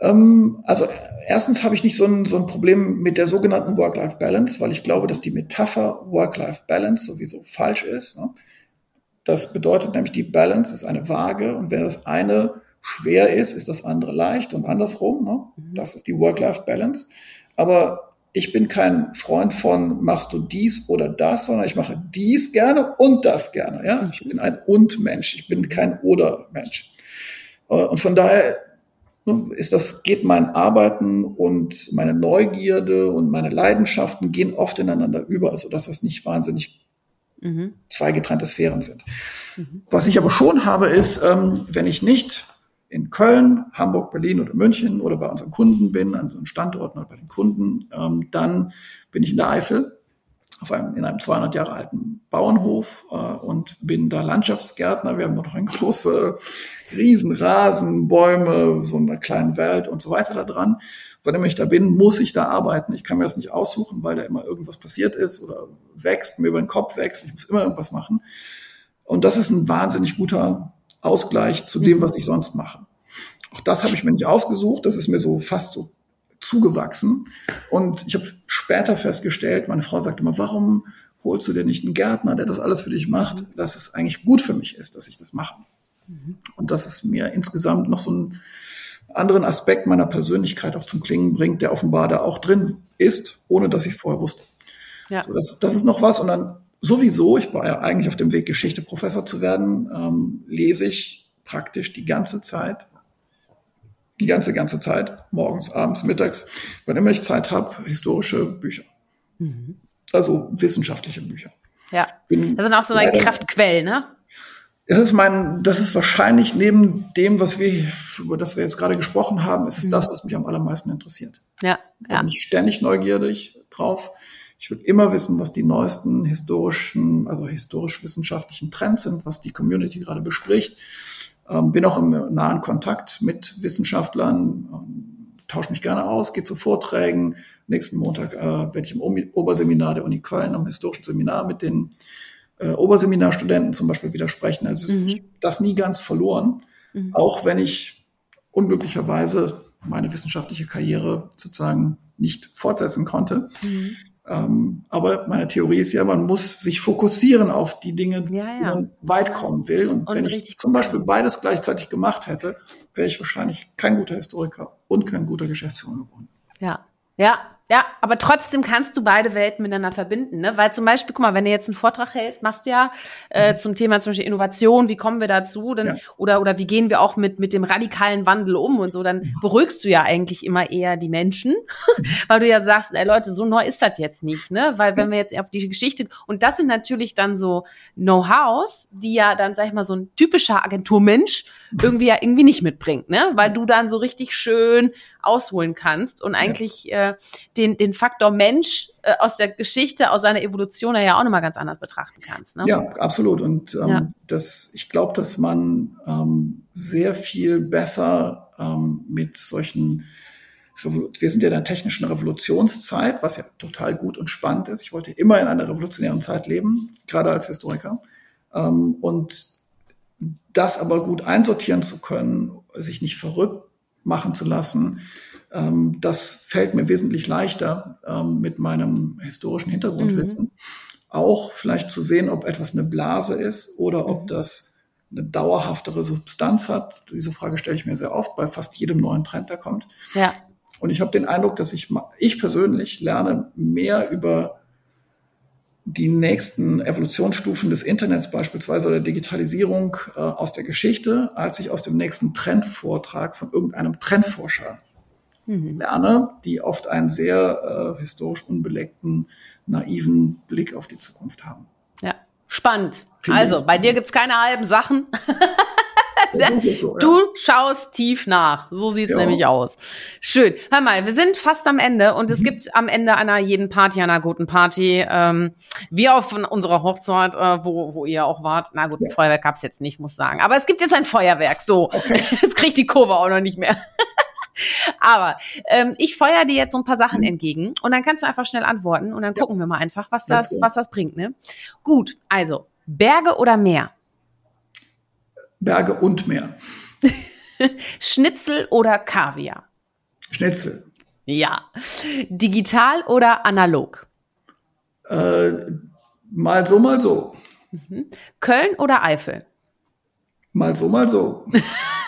Ähm, also erstens habe ich nicht so ein, so ein Problem mit der sogenannten Work-Life-Balance, weil ich glaube, dass die Metapher Work-Life-Balance sowieso falsch ist. Ne? Das bedeutet nämlich, die Balance ist eine Waage und wenn das eine schwer ist, ist das andere leicht und andersrum. Ne? Mhm. Das ist die Work-Life-Balance. Aber ich bin kein Freund von, machst du dies oder das, sondern ich mache dies gerne und das gerne. Ja? Ich bin ein Und-Mensch, ich bin kein Oder-Mensch. Äh, und von daher ne, ist das, geht mein Arbeiten und meine Neugierde und meine Leidenschaften gehen oft ineinander über, also dass das nicht wahnsinnig mhm. zwei getrennte Sphären sind. Mhm. Was ich aber schon habe, ist, ähm, wenn ich nicht in Köln, Hamburg, Berlin oder München oder bei unseren Kunden bin, an so Standorten oder bei den Kunden, ähm, dann bin ich in der Eifel auf einem, in einem 200 Jahre alten Bauernhof äh, und bin da Landschaftsgärtner. Wir haben noch eine große Riesenrasen, Bäume, so eine kleine Welt und so weiter da dran. Wenn ich da bin, muss ich da arbeiten. Ich kann mir das nicht aussuchen, weil da immer irgendwas passiert ist oder wächst, mir über den Kopf wächst. Ich muss immer irgendwas machen. Und das ist ein wahnsinnig guter Ausgleich zu dem, mhm. was ich sonst mache. Auch das habe ich mir nicht ausgesucht, das ist mir so fast so zugewachsen. Und ich habe später festgestellt, meine Frau sagte immer, warum holst du dir nicht einen Gärtner, der das alles für dich macht, mhm. dass es eigentlich gut für mich ist, dass ich das mache. Mhm. Und dass es mir insgesamt noch so einen anderen Aspekt meiner Persönlichkeit auf zum Klingen bringt, der offenbar da auch drin ist, ohne dass ich es vorher wusste. Ja. So, das, das ist noch was. Und dann sowieso, ich war ja eigentlich auf dem Weg, Geschichte Professor zu werden, ähm, lese ich praktisch die ganze Zeit, die ganze, ganze Zeit, morgens, abends, mittags, wann immer ich Zeit habe, historische Bücher. Mhm. Also wissenschaftliche Bücher. Ja, Bin das sind auch so eine Kraftquellen, ne? Es ist mein, das ist wahrscheinlich neben dem, was wir, über das wir jetzt gerade gesprochen haben, ist es mhm. das, was mich am allermeisten interessiert. Ja, ja. Da bin ich ständig neugierig drauf. Ich will immer wissen, was die neuesten historischen, also historisch-wissenschaftlichen Trends sind, was die Community gerade bespricht. Ähm, bin auch im nahen Kontakt mit Wissenschaftlern, ähm, tausche mich gerne aus, gehe zu Vorträgen. Nächsten Montag äh, werde ich im Oberseminar der Uni Köln, am historischen Seminar mit den äh, Oberseminarstudenten zum Beispiel widersprechen. Also mhm. das nie ganz verloren, mhm. auch wenn ich unglücklicherweise meine wissenschaftliche Karriere sozusagen nicht fortsetzen konnte. Mhm. Ähm, aber meine Theorie ist ja, man muss sich fokussieren auf die Dinge, ja, ja. die man weit kommen will. Und, und wenn ich zum Beispiel beides gleichzeitig gemacht hätte, wäre ich wahrscheinlich kein guter Historiker und kein guter Geschäftsführer geworden. Ja, ja, Ja, aber trotzdem kannst du beide Welten miteinander verbinden, ne? Weil zum Beispiel, guck mal, wenn du jetzt einen Vortrag hältst, machst du ja äh, mhm. zum Thema zum Beispiel Innovation, wie kommen wir dazu, dann ja. oder oder wie gehen wir auch mit mit dem radikalen Wandel um und so, dann mhm. beruhigst du ja eigentlich immer eher die Menschen, weil du ja sagst, ey Leute, so neu ist das jetzt nicht, ne? Weil wenn wir jetzt auf die Geschichte und das sind natürlich dann so Know-hows, die ja dann sag ich mal so ein typischer Agenturmensch irgendwie ja irgendwie nicht mitbringt, ne? Weil du dann so richtig schön ausholen kannst und eigentlich ja. äh, den, den Faktor Mensch äh, aus der Geschichte, aus seiner Evolution ja auch nochmal ganz anders betrachten kannst. Ne? Ja, absolut. Und ähm, ja. das, ich glaube, dass man ähm, sehr viel besser ähm, mit solchen wir sind ja in der technischen Revolutionszeit, was ja total gut und spannend ist. Ich wollte immer in einer revolutionären Zeit leben, gerade als Historiker. Ähm, und das aber gut einsortieren zu können, sich nicht verrückt machen zu lassen, ähm, das fällt mir wesentlich leichter ähm, mit meinem historischen Hintergrundwissen. Mhm. Auch vielleicht zu sehen, ob etwas eine Blase ist oder ob mhm. das eine dauerhaftere Substanz hat. Diese Frage stelle ich mir sehr oft bei fast jedem neuen Trend, der kommt. Ja. Und ich habe den Eindruck, dass ich, ich persönlich lerne mehr über die nächsten Evolutionsstufen des Internets beispielsweise oder Digitalisierung äh, aus der Geschichte, als ich aus dem nächsten Trendvortrag von irgendeinem Trendforscher mhm. lerne, die oft einen sehr äh, historisch unbelegten, naiven Blick auf die Zukunft haben. Ja, spannend. Also, bei dir gibt's keine halben Sachen. So, ja. Du schaust tief nach. So sieht's ja. nämlich aus. Schön. Hör mal, wir sind fast am Ende und es mhm. gibt am Ende einer jeden Party, einer guten Party, ähm, wie auf unserer Hochzeit, äh, wo, wo ihr auch wart. Na gut, ein ja. Feuerwerk gab's jetzt nicht, muss sagen. Aber es gibt jetzt ein Feuerwerk. So, okay. jetzt kriegt die Kurve auch noch nicht mehr. Aber ähm, ich feuer dir jetzt so ein paar Sachen mhm. entgegen und dann kannst du einfach schnell antworten und dann gucken wir mal einfach, was das, okay. was das bringt. Ne? Gut, also Berge oder Meer? Berge und Meer. Schnitzel oder Kaviar? Schnitzel. Ja. Digital oder analog? Äh, mal so, mal so. Mhm. Köln oder Eifel? Mal so, mal so.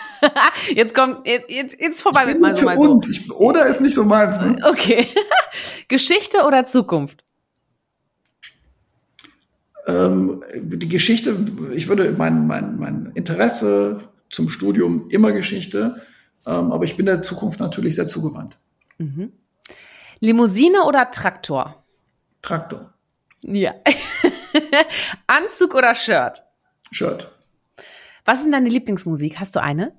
jetzt kommt, jetzt, jetzt vorbei mit mal so, mal so. Ich, oder ist nicht so meins. Ne? Okay. Geschichte oder Zukunft? Ähm, die Geschichte, ich würde mein, mein, mein Interesse zum Studium immer Geschichte, ähm, aber ich bin der Zukunft natürlich sehr zugewandt. Mhm. Limousine oder Traktor? Traktor. Ja. Anzug oder Shirt? Shirt. Was ist denn deine Lieblingsmusik? Hast du eine?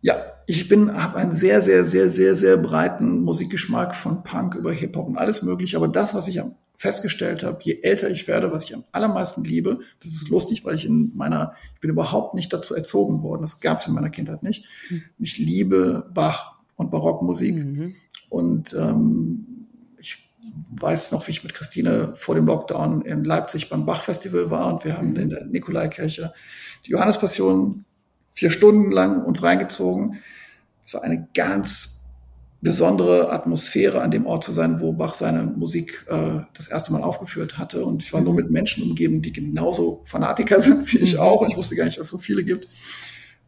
Ja, ich bin, habe einen sehr, sehr, sehr, sehr, sehr breiten Musikgeschmack von Punk über Hip-Hop und alles mögliche. Aber das, was ich festgestellt habe, je älter ich werde, was ich am allermeisten liebe, das ist lustig, weil ich in meiner, ich bin überhaupt nicht dazu erzogen worden. Das gab es in meiner Kindheit nicht. Mhm. Ich liebe Bach und Barockmusik. Mhm. Und ähm, ich weiß noch, wie ich mit Christine vor dem Lockdown in Leipzig beim Bach-Festival war und wir haben mhm. in der Nikolaikirche die Johannespassion vier Stunden lang uns reingezogen. Es war eine ganz besondere Atmosphäre, an dem Ort zu sein, wo Bach seine Musik äh, das erste Mal aufgeführt hatte. Und ich war nur mit Menschen umgeben, die genauso Fanatiker sind wie ich mhm. auch. Und ich wusste gar nicht, dass es so viele gibt.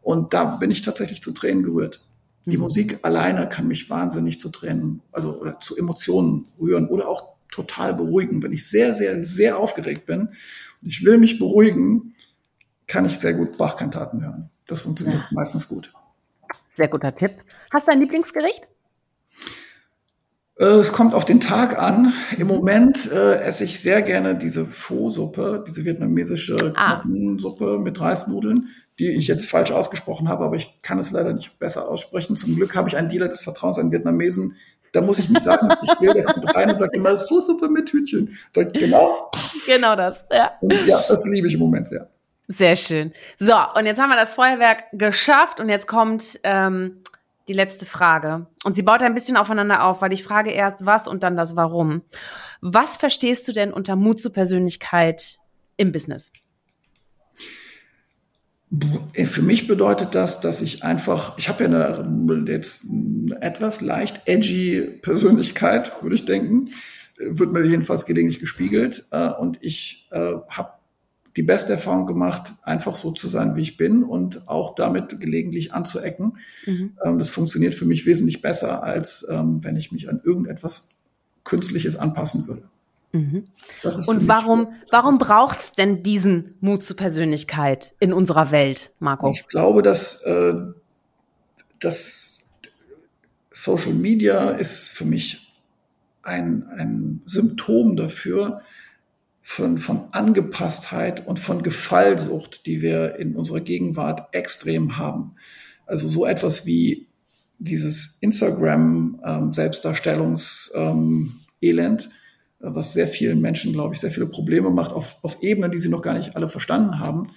Und da bin ich tatsächlich zu Tränen gerührt. Die mhm. Musik alleine kann mich wahnsinnig zu Tränen, also oder zu Emotionen rühren oder auch total beruhigen. Wenn ich sehr, sehr, sehr aufgeregt bin und ich will mich beruhigen, kann ich sehr gut Bachkantaten hören. Das funktioniert ja. meistens gut. Sehr guter Tipp. Hast du ein Lieblingsgericht? Äh, es kommt auf den Tag an. Im Moment äh, esse ich sehr gerne diese Pho-Suppe, diese vietnamesische ah. Knofensuppe mit Reisnudeln, die ich jetzt falsch ausgesprochen habe, aber ich kann es leider nicht besser aussprechen. Zum Glück habe ich einen Dealer des Vertrauens, einen Vietnamesen. Da muss ich nicht sagen, was ich will. Der kommt rein und sagt immer Pho-Suppe mit Hühnchen. Sag, genau. Genau das, ja. Und ja, das liebe ich im Moment sehr. Sehr schön. So, und jetzt haben wir das Feuerwerk geschafft und jetzt kommt ähm, die letzte Frage. Und sie baut ein bisschen aufeinander auf, weil ich frage erst was und dann das Warum. Was verstehst du denn unter Mut zur Persönlichkeit im Business? Für mich bedeutet das, dass ich einfach, ich habe ja eine jetzt eine etwas leicht edgy Persönlichkeit, würde ich denken, wird mir jedenfalls gelegentlich gespiegelt. Äh, und ich äh, habe die beste Erfahrung gemacht, einfach so zu sein, wie ich bin und auch damit gelegentlich anzuecken. Mhm. Ähm, das funktioniert für mich wesentlich besser, als ähm, wenn ich mich an irgendetwas Künstliches anpassen würde. Mhm. Und warum, warum braucht es denn diesen Mut zur Persönlichkeit in unserer Welt, Marco? Ich glaube, dass, äh, dass Social Media ist für mich ein, ein Symptom dafür, von, von Angepasstheit und von Gefallsucht, die wir in unserer Gegenwart extrem haben. Also so etwas wie dieses Instagram-Selbstdarstellungs-Elend, ähm, ähm, was sehr vielen Menschen, glaube ich, sehr viele Probleme macht auf, auf Ebenen, die sie noch gar nicht alle verstanden haben,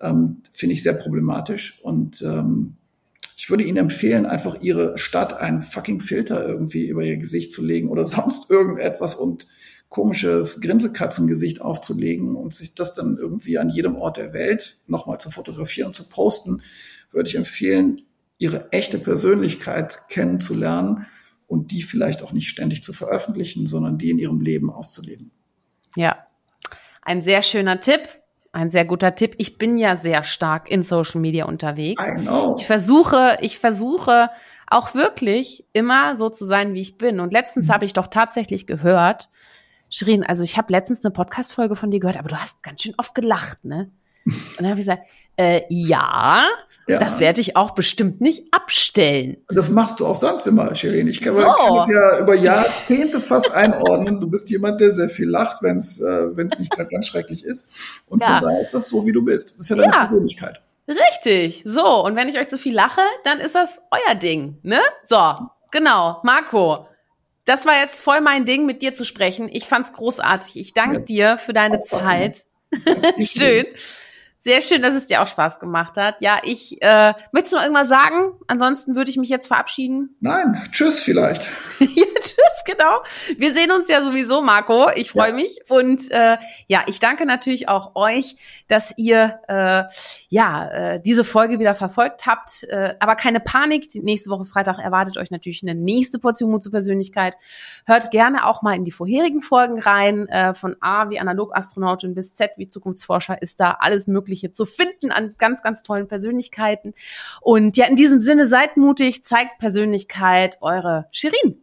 ähm, finde ich sehr problematisch. Und ähm, ich würde Ihnen empfehlen, einfach Ihre Stadt einen fucking Filter irgendwie über Ihr Gesicht zu legen oder sonst irgendetwas und komisches Grinsekatzengesicht aufzulegen und sich das dann irgendwie an jedem Ort der Welt nochmal zu fotografieren und zu posten, würde ich empfehlen, Ihre echte Persönlichkeit kennenzulernen und die vielleicht auch nicht ständig zu veröffentlichen, sondern die in ihrem Leben auszuleben. Ja, ein sehr schöner Tipp. Ein sehr guter Tipp. Ich bin ja sehr stark in Social Media unterwegs. I know. Ich versuche, ich versuche auch wirklich immer so zu sein, wie ich bin. Und letztens mhm. habe ich doch tatsächlich gehört, Shirin, also ich habe letztens eine Podcast-Folge von dir gehört, aber du hast ganz schön oft gelacht, ne? Und dann habe ich gesagt, äh, ja, ja. Das werde ich auch bestimmt nicht abstellen. Das machst du auch sonst immer, Shirin. Ich kann, so. kann es ja über Jahrzehnte fast einordnen. Du bist jemand, der sehr viel lacht, wenn es äh, nicht gerade ganz schrecklich ist. Und ja. von daher ist das so, wie du bist. Das ist ja deine ja. Persönlichkeit. Richtig. So, und wenn ich euch zu viel lache, dann ist das euer Ding, ne? So, genau. Marco, das war jetzt voll mein Ding, mit dir zu sprechen. Ich fand's großartig. Ich danke dir für deine Zeit. Schön. Sehr schön, dass es dir auch Spaß gemacht hat. Ja, ich äh, möchtest du noch irgendwas sagen? Ansonsten würde ich mich jetzt verabschieden. Nein, tschüss vielleicht. ja, tschüss, genau. Wir sehen uns ja sowieso, Marco. Ich freue ja. mich. Und äh, ja, ich danke natürlich auch euch, dass ihr äh, ja äh, diese Folge wieder verfolgt habt. Äh, aber keine Panik. Die nächste Woche Freitag erwartet euch natürlich eine nächste Portion Mut zur Persönlichkeit. Hört gerne auch mal in die vorherigen Folgen rein. Äh, von A wie Analogastronautin bis Z wie Zukunftsforscher ist da alles möglich Mögliche zu finden an ganz, ganz tollen Persönlichkeiten. Und ja, in diesem Sinne, seid mutig, zeigt Persönlichkeit, eure Shirin.